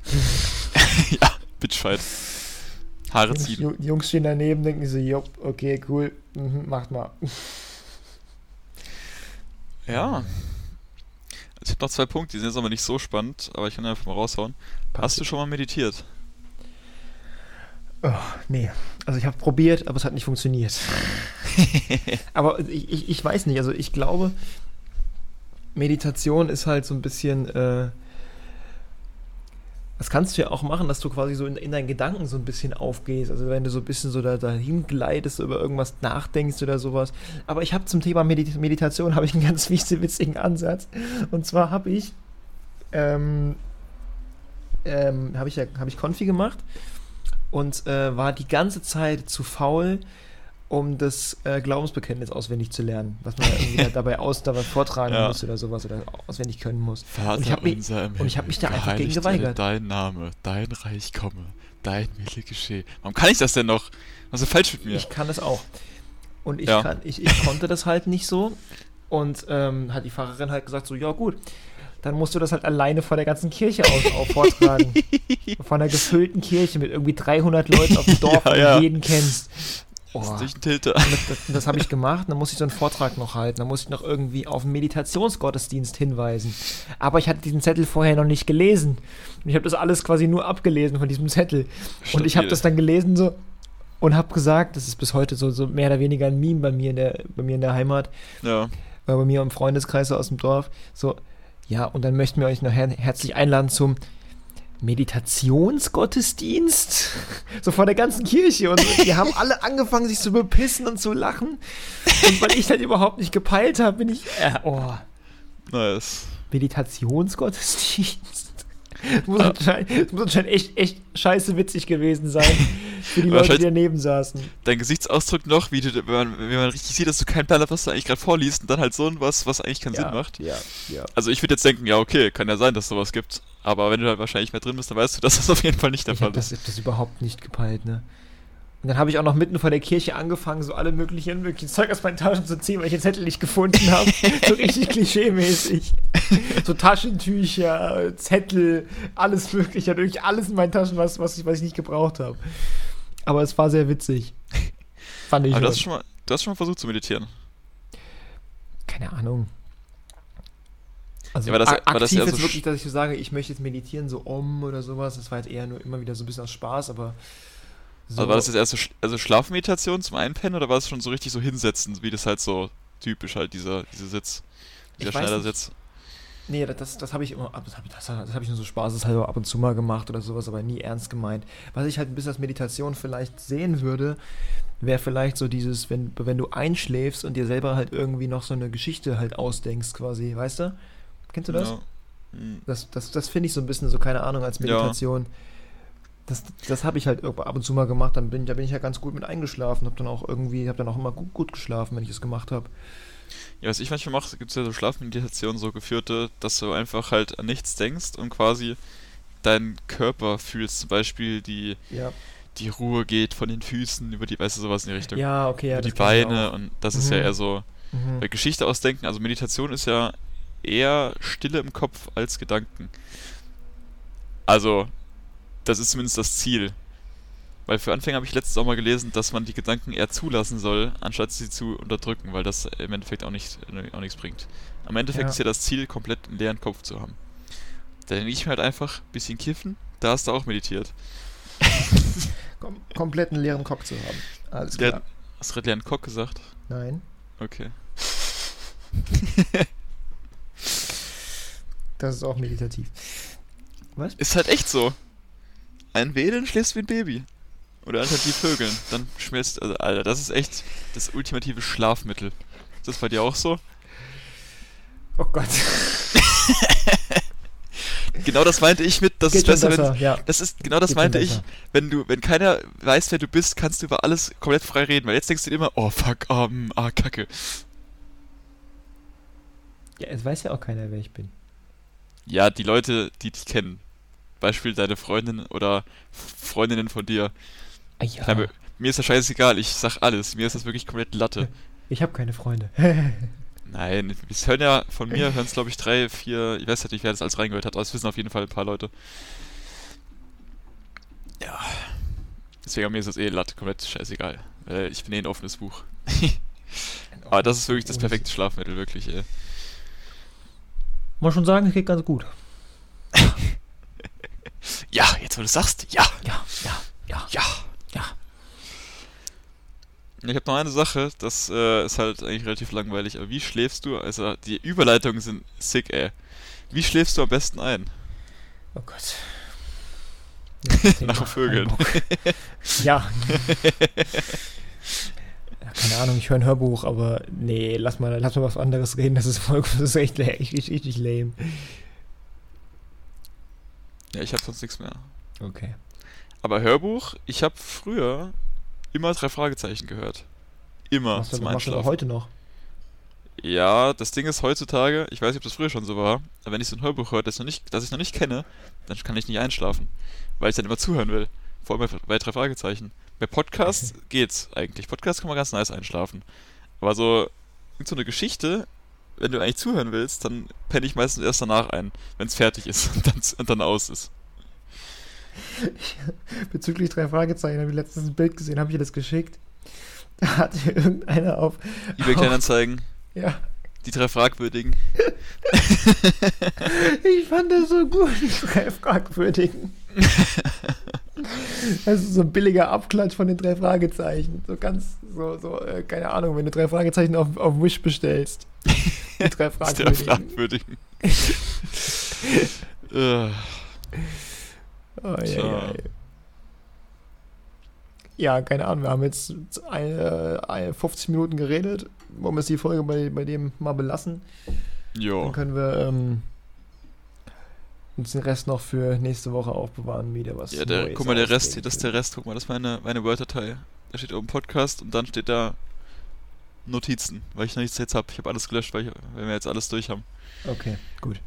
[SPEAKER 1] ja, Bitchfight. Haare
[SPEAKER 2] Jungs,
[SPEAKER 1] ziehen.
[SPEAKER 2] Die Jungs stehen daneben, denken so, jopp, okay, cool, mhm, macht mal.
[SPEAKER 1] Ja. Also ich habe noch zwei Punkte, die sind jetzt aber nicht so spannend, aber ich kann einfach mal raushauen. Hast du schon mal meditiert?
[SPEAKER 2] Oh, nee. Also ich habe probiert, aber es hat nicht funktioniert. aber ich, ich, ich, weiß nicht, also ich glaube, Meditation ist halt so ein bisschen äh, das kannst du ja auch machen, dass du quasi so in, in, deinen Gedanken so ein bisschen aufgehst. Also wenn du so ein bisschen so da, dahin gleitest, über irgendwas nachdenkst oder sowas. Aber ich habe zum Thema Medit Meditation habe ich einen ganz witzigen Ansatz. Und zwar habe ich ähm, ähm, habe ich ja habe ich Konfi gemacht und äh, war die ganze Zeit zu faul um das äh, Glaubensbekenntnis auswendig zu lernen, was man irgendwie dabei aus dabei vortragen
[SPEAKER 1] Ja.
[SPEAKER 2] muss oder sowas oder auswendig können muss.
[SPEAKER 1] Vater
[SPEAKER 2] Und ich hab mich- und ich hab mich da einfach gegen geweigert.
[SPEAKER 1] Dein Name, dein Reich komme, dein Wille geschehe. Warum kann ich das denn noch? Was ist falsch mit mir?
[SPEAKER 2] Ich kann das auch. Und ich,
[SPEAKER 1] Ja.
[SPEAKER 2] kann, ich, ich konnte das halt nicht so. Und ähm, hat die Pfarrerin halt gesagt, so, ja gut, dann musst du das halt alleine vor der ganzen Kirche aus, auch vortragen. Von einer gefüllten Kirche mit irgendwie 300 Leuten auf dem Dorf,
[SPEAKER 1] Ja, ja.
[SPEAKER 2] du jeden kennst. Oh.
[SPEAKER 1] Das ist durch Tilter.
[SPEAKER 2] Das, das, das habe ich gemacht, dann musste ich so einen Vortrag noch halten, dann musste ich noch irgendwie auf einen Meditationsgottesdienst hinweisen. Aber ich hatte diesen Zettel vorher noch nicht gelesen. Und ich habe das alles quasi nur abgelesen von diesem Zettel. Und ich habe
[SPEAKER 1] Stabil.
[SPEAKER 2] das dann gelesen so und habe gesagt, das ist bis heute so, so mehr oder weniger ein Meme bei mir in der, bei mir in der Heimat,
[SPEAKER 1] Ja.
[SPEAKER 2] äh, bei mir im Freundeskreis aus dem Dorf. So, ja, und dann möchten wir euch noch her herzlich einladen zum Meditationsgottesdienst. So vor der ganzen Kirche. Und die haben alle angefangen, sich zu bepissen und zu lachen. Und weil ich das überhaupt nicht gepeilt habe, bin ich. Äh, oh.
[SPEAKER 1] Nice.
[SPEAKER 2] Meditationsgottesdienst. Das muss, anscheinend, das muss anscheinend echt, echt scheiße witzig gewesen sein. Für die Leute, die daneben saßen.
[SPEAKER 1] Dein Gesichtsausdruck noch, wie du, wenn man, wenn man richtig sieht, dass du keinen Plan hast, was du eigentlich gerade vorliest und dann halt so ein was, was eigentlich keinen
[SPEAKER 2] ja,
[SPEAKER 1] Sinn macht.
[SPEAKER 2] Ja, ja.
[SPEAKER 1] Also ich würde jetzt denken, ja okay, kann ja sein, dass sowas gibt. Aber wenn du halt wahrscheinlich mehr drin bist, dann weißt du, dass das auf jeden Fall nicht der
[SPEAKER 2] Ich
[SPEAKER 1] Fall
[SPEAKER 2] das,
[SPEAKER 1] ist.
[SPEAKER 2] ich hab das überhaupt nicht gepeilt, ne? Und dann habe ich auch noch mitten vor der Kirche angefangen, so alle möglichen, möglichen Zeug aus meinen Taschen zu ziehen, weil ich den Zettel nicht gefunden habe. so richtig klischee-mäßig. So Taschentücher, Zettel, alles mögliche. Hatte wirklich alles in meinen Taschen, was, was, ich, was ich nicht gebraucht habe. Aber es war sehr witzig. Fand ich
[SPEAKER 1] Aber du hast, schon mal, du hast schon mal versucht zu meditieren.
[SPEAKER 2] Keine Ahnung. Also
[SPEAKER 1] Ja, war das- das
[SPEAKER 2] aktiv
[SPEAKER 1] eher
[SPEAKER 2] jetzt
[SPEAKER 1] so
[SPEAKER 2] wirklich, dass ich so sage, ich möchte jetzt meditieren, so om oder sowas. Das war jetzt eher nur immer wieder so ein bisschen aus Spaß, aber so,
[SPEAKER 1] Also war das jetzt erst so also Schlafmeditation zum Einpennen oder war es schon so richtig so hinsetzen, wie das halt so typisch halt, dieser, dieser Sitz, dieser. Schneidersitz?
[SPEAKER 2] Nee, das, das habe ich immer, das habe das, das hab ich nur so spaßeshalber ab und zu mal gemacht oder sowas, aber nie ernst gemeint. Was ich halt ein bisschen als Meditation vielleicht sehen würde, wäre vielleicht so dieses, wenn, wenn du einschläfst und dir selber halt irgendwie noch so eine Geschichte halt ausdenkst quasi, weißt du? Kennst du das?
[SPEAKER 1] Ja. Hm.
[SPEAKER 2] Das, das, das finde ich so ein bisschen so, keine Ahnung, als
[SPEAKER 1] Ja.
[SPEAKER 2] Das, das habe ich halt ab und zu mal gemacht, dann bin, da bin ich ja ganz gut mit eingeschlafen, habe dann auch irgendwie, habe dann auch immer gut, gut geschlafen, wenn ich es gemacht habe.
[SPEAKER 1] Ja, was ich manchmal mache, gibt es ja so Schlafmeditationen, so geführte, dass du einfach halt an nichts denkst und quasi deinen Körper fühlst. Zum Beispiel die,
[SPEAKER 2] Ja,
[SPEAKER 1] die Ruhe geht von den Füßen über die, weißt du, sowas in die Richtung.
[SPEAKER 2] ja okay, ja.
[SPEAKER 1] über die Beine und das ist ja
[SPEAKER 2] Mhm.
[SPEAKER 1] eher so
[SPEAKER 2] Mhm.
[SPEAKER 1] bei Geschichte ausdenken. Also Meditation ist ja eher Stille im Kopf als Gedanken. Also, das ist zumindest das Ziel. Weil für Anfänger habe ich letztens auch mal gelesen, dass man die Gedanken eher zulassen soll, anstatt sie zu unterdrücken, weil das im Endeffekt auch, nicht, auch nichts bringt. Am Endeffekt
[SPEAKER 2] Ja.
[SPEAKER 1] ist ja das Ziel, komplett einen leeren Kopf zu haben. Da denke ich mir halt einfach, bisschen kiffen, da hast du auch meditiert.
[SPEAKER 2] Kom kompletten leeren Kopf zu haben. Alles klar.
[SPEAKER 1] Hast du gerade leeren Kopf gesagt?
[SPEAKER 2] Nein,
[SPEAKER 1] Okay.
[SPEAKER 2] das ist auch meditativ. Was?
[SPEAKER 1] Ist halt echt so. Ein Wedeln schläfst wie ein Baby. Oder alternativ Vögeln. Dann schmilzt. Also, Alter, das ist echt das ultimative Schlafmittel. Ist das bei dir auch so?
[SPEAKER 2] Oh Gott.
[SPEAKER 1] Genau das meinte ich mit, das
[SPEAKER 2] Geht
[SPEAKER 1] ist
[SPEAKER 2] schon
[SPEAKER 1] besser, wenn.
[SPEAKER 2] ja.
[SPEAKER 1] Das ist, genau das
[SPEAKER 2] Geht
[SPEAKER 1] meinte ich,
[SPEAKER 2] besser.
[SPEAKER 1] wenn du, wenn keiner weiß, wer du bist, kannst du über alles komplett frei reden, weil jetzt denkst du dir immer, oh fuck, ähm, ah, kacke.
[SPEAKER 2] Ja, es weiß ja auch keiner, wer ich bin.
[SPEAKER 1] Ja, die Leute, die dich kennen. Beispiel deine Freundin oder Freundinnen von dir.
[SPEAKER 2] Ah, ja.
[SPEAKER 1] Kleine- Mir ist das scheißegal, ich sag alles. Mir ist das wirklich komplett Latte.
[SPEAKER 2] Ich habe keine Freunde.
[SPEAKER 1] Nein, es hören ja von mir, hören es glaube ich drei, vier, ich weiß halt nicht, wer das alles reingehört hat, aber es wissen auf jeden Fall ein paar Leute. Ja. Deswegen mir ist das eh Latte komplett scheißegal. Ich bin eh ein offenes Buch. aber das ist wirklich das perfekte Schlafmittel, wirklich, ey.
[SPEAKER 2] Muss schon sagen, es geht ganz gut.
[SPEAKER 1] Ja, jetzt wo du sagst, ja,
[SPEAKER 2] Ja, ja, ja,
[SPEAKER 1] ja.
[SPEAKER 2] ja.
[SPEAKER 1] Ich habe noch eine Sache, das äh, ist halt eigentlich relativ langweilig, aber wie schläfst du, also die Überleitungen sind sick, ey. Wie schläfst du am besten ein?
[SPEAKER 2] Oh Gott.
[SPEAKER 1] Nach Vögeln.
[SPEAKER 2] Ja. ja. Keine Ahnung, ich höre ein Hörbuch, aber nee, lass mal, lass mal was anderes reden. Das ist voll, das ist echt richtig, richtig lame.
[SPEAKER 1] Ja, ich habe sonst nichts mehr.
[SPEAKER 2] Okay.
[SPEAKER 1] Aber Hörbuch, ich habe früher immer drei Fragezeichen gehört. Immer
[SPEAKER 2] Machst du,
[SPEAKER 1] zum
[SPEAKER 2] machst du
[SPEAKER 1] Einschlafen.
[SPEAKER 2] heute noch?
[SPEAKER 1] Ja, das Ding ist heutzutage, ich weiß nicht, ob das früher schon so war, aber wenn ich so ein Hörbuch höre, das, noch nicht, das ich noch nicht kenne, dann kann ich nicht einschlafen, weil ich dann immer zuhören will. Vor allem bei, bei drei Fragezeichen. Bei Podcasts geht's eigentlich. Podcasts kann man ganz nice einschlafen. Aber so, so eine Geschichte, wenn du eigentlich zuhören willst, dann penne ich meistens erst danach ein, wenn es fertig ist und dann, und dann aus ist.
[SPEAKER 2] Bezüglich drei Fragezeichen habe ich letztens ein Bild gesehen, habe ich dir das geschickt. Da hatte irgendeiner auf.
[SPEAKER 1] eBay
[SPEAKER 2] auf-
[SPEAKER 1] Kleinanzeigen,
[SPEAKER 2] Ja,
[SPEAKER 1] die drei Fragwürdigen.
[SPEAKER 2] ich fand das so gut, die drei Fragwürdigen. Das ist so ein billiger Abklatsch von den drei Fragezeichen. So ganz, so, so, äh, keine Ahnung, wenn du drei Fragezeichen auf, auf Wish bestellst. Die drei
[SPEAKER 1] Die drei
[SPEAKER 2] Fragwürdigen.
[SPEAKER 1] Fragwürdigen. Äh,
[SPEAKER 2] Oh, ja, ja. ja, keine Ahnung, wir haben jetzt eine, eine 50 Minuten geredet. Wollen wir die Folge bei, bei dem mal belassen? Dann
[SPEAKER 1] jo.
[SPEAKER 2] können wir ähm, uns den Rest noch für nächste Woche aufbewahren, wieder was
[SPEAKER 1] Ja, der, guck mal, der Rest,
[SPEAKER 2] ausdenken.
[SPEAKER 1] das ist der Rest, guck mal, das ist meine, meine Word-Datei. Da steht oben Podcast und dann steht da Notizen, weil ich noch nichts jetzt habe. Ich habe alles gelöscht, weil, ich, weil wir jetzt alles durch haben.
[SPEAKER 2] Okay, gut.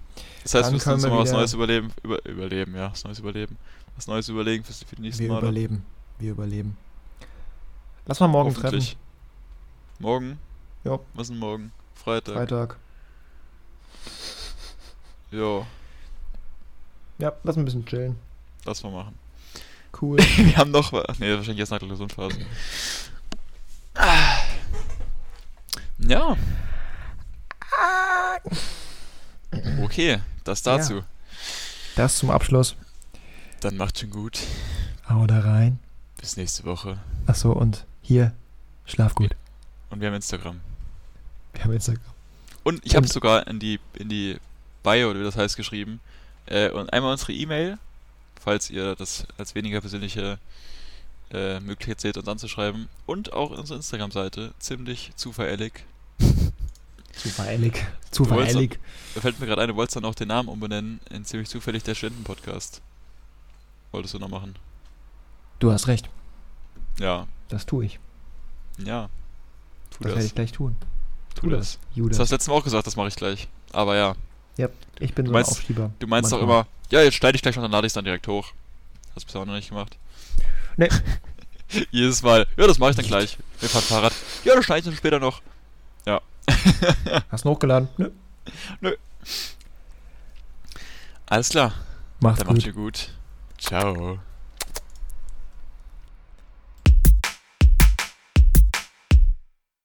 [SPEAKER 1] Das heißt,
[SPEAKER 2] Dann
[SPEAKER 1] wir müssen uns
[SPEAKER 2] wir
[SPEAKER 1] mal was Neues überleben. Über, überleben, ja, was Neues überleben. Was Neues überlegen für, für die nächsten
[SPEAKER 2] Wir
[SPEAKER 1] Male.
[SPEAKER 2] überleben. Wir überleben. Lass mal morgen treffen.
[SPEAKER 1] Morgen?
[SPEAKER 2] Ja.
[SPEAKER 1] Was ist denn morgen? Freitag.
[SPEAKER 2] Freitag.
[SPEAKER 1] Ja,
[SPEAKER 2] Ja, lass ein bisschen chillen.
[SPEAKER 1] lass mal machen.
[SPEAKER 2] Cool.
[SPEAKER 1] wir haben noch. Ach nee, wahrscheinlich erst nach der Klausurenphase. Ah. Ja. Okay, das
[SPEAKER 2] Ja.
[SPEAKER 1] dazu.
[SPEAKER 2] Das zum Abschluss.
[SPEAKER 1] Dann macht schon gut.
[SPEAKER 2] Hau da rein.
[SPEAKER 1] Bis nächste Woche.
[SPEAKER 2] Achso, und hier, schlaf gut.
[SPEAKER 1] Und wir haben Instagram.
[SPEAKER 2] Wir haben Instagram.
[SPEAKER 1] Und ich habe sogar in die, in die Bio, oder wie das heißt, geschrieben. Äh, und einmal unsere E-Mail, falls ihr das als weniger persönliche äh, Möglichkeit seht, uns anzuschreiben. Und auch unsere Instagram-Seite, ziemlich zufällig.
[SPEAKER 2] Zufällig. Zufällig.
[SPEAKER 1] Da fällt mir gerade ein, du wolltest dann auch den Namen umbenennen in ziemlich zufällig der Studenten-Podcast. Wolltest du noch machen?
[SPEAKER 2] Du hast recht.
[SPEAKER 1] Ja,
[SPEAKER 2] Das tue ich.
[SPEAKER 1] ja. Tu
[SPEAKER 2] Das
[SPEAKER 1] das.
[SPEAKER 2] werde ich gleich tun.
[SPEAKER 1] tu das. Das
[SPEAKER 2] Judas.
[SPEAKER 1] hast du letztes Mal auch gesagt, das mache ich gleich. Aber ja,
[SPEAKER 2] Ich bin
[SPEAKER 1] Du
[SPEAKER 2] so ein
[SPEAKER 1] meinst-
[SPEAKER 2] Aufschieber.
[SPEAKER 1] du meinst doch
[SPEAKER 2] Manchmal.
[SPEAKER 1] immer, ja, jetzt schneide ich gleich und dann lade ich es dann direkt hoch. Hast du bisher auch noch nicht gemacht.
[SPEAKER 2] Nee.
[SPEAKER 1] Jedes Mal, ja, das mache ich dann gleich. Wir fahren Fahrrad. Ja, das schneide ich dann später noch. Ja.
[SPEAKER 2] Hast du hochgeladen? Nö.
[SPEAKER 1] Alles klar,
[SPEAKER 2] Mach's
[SPEAKER 1] dann
[SPEAKER 2] gut.
[SPEAKER 1] macht ihr gut. Ciao.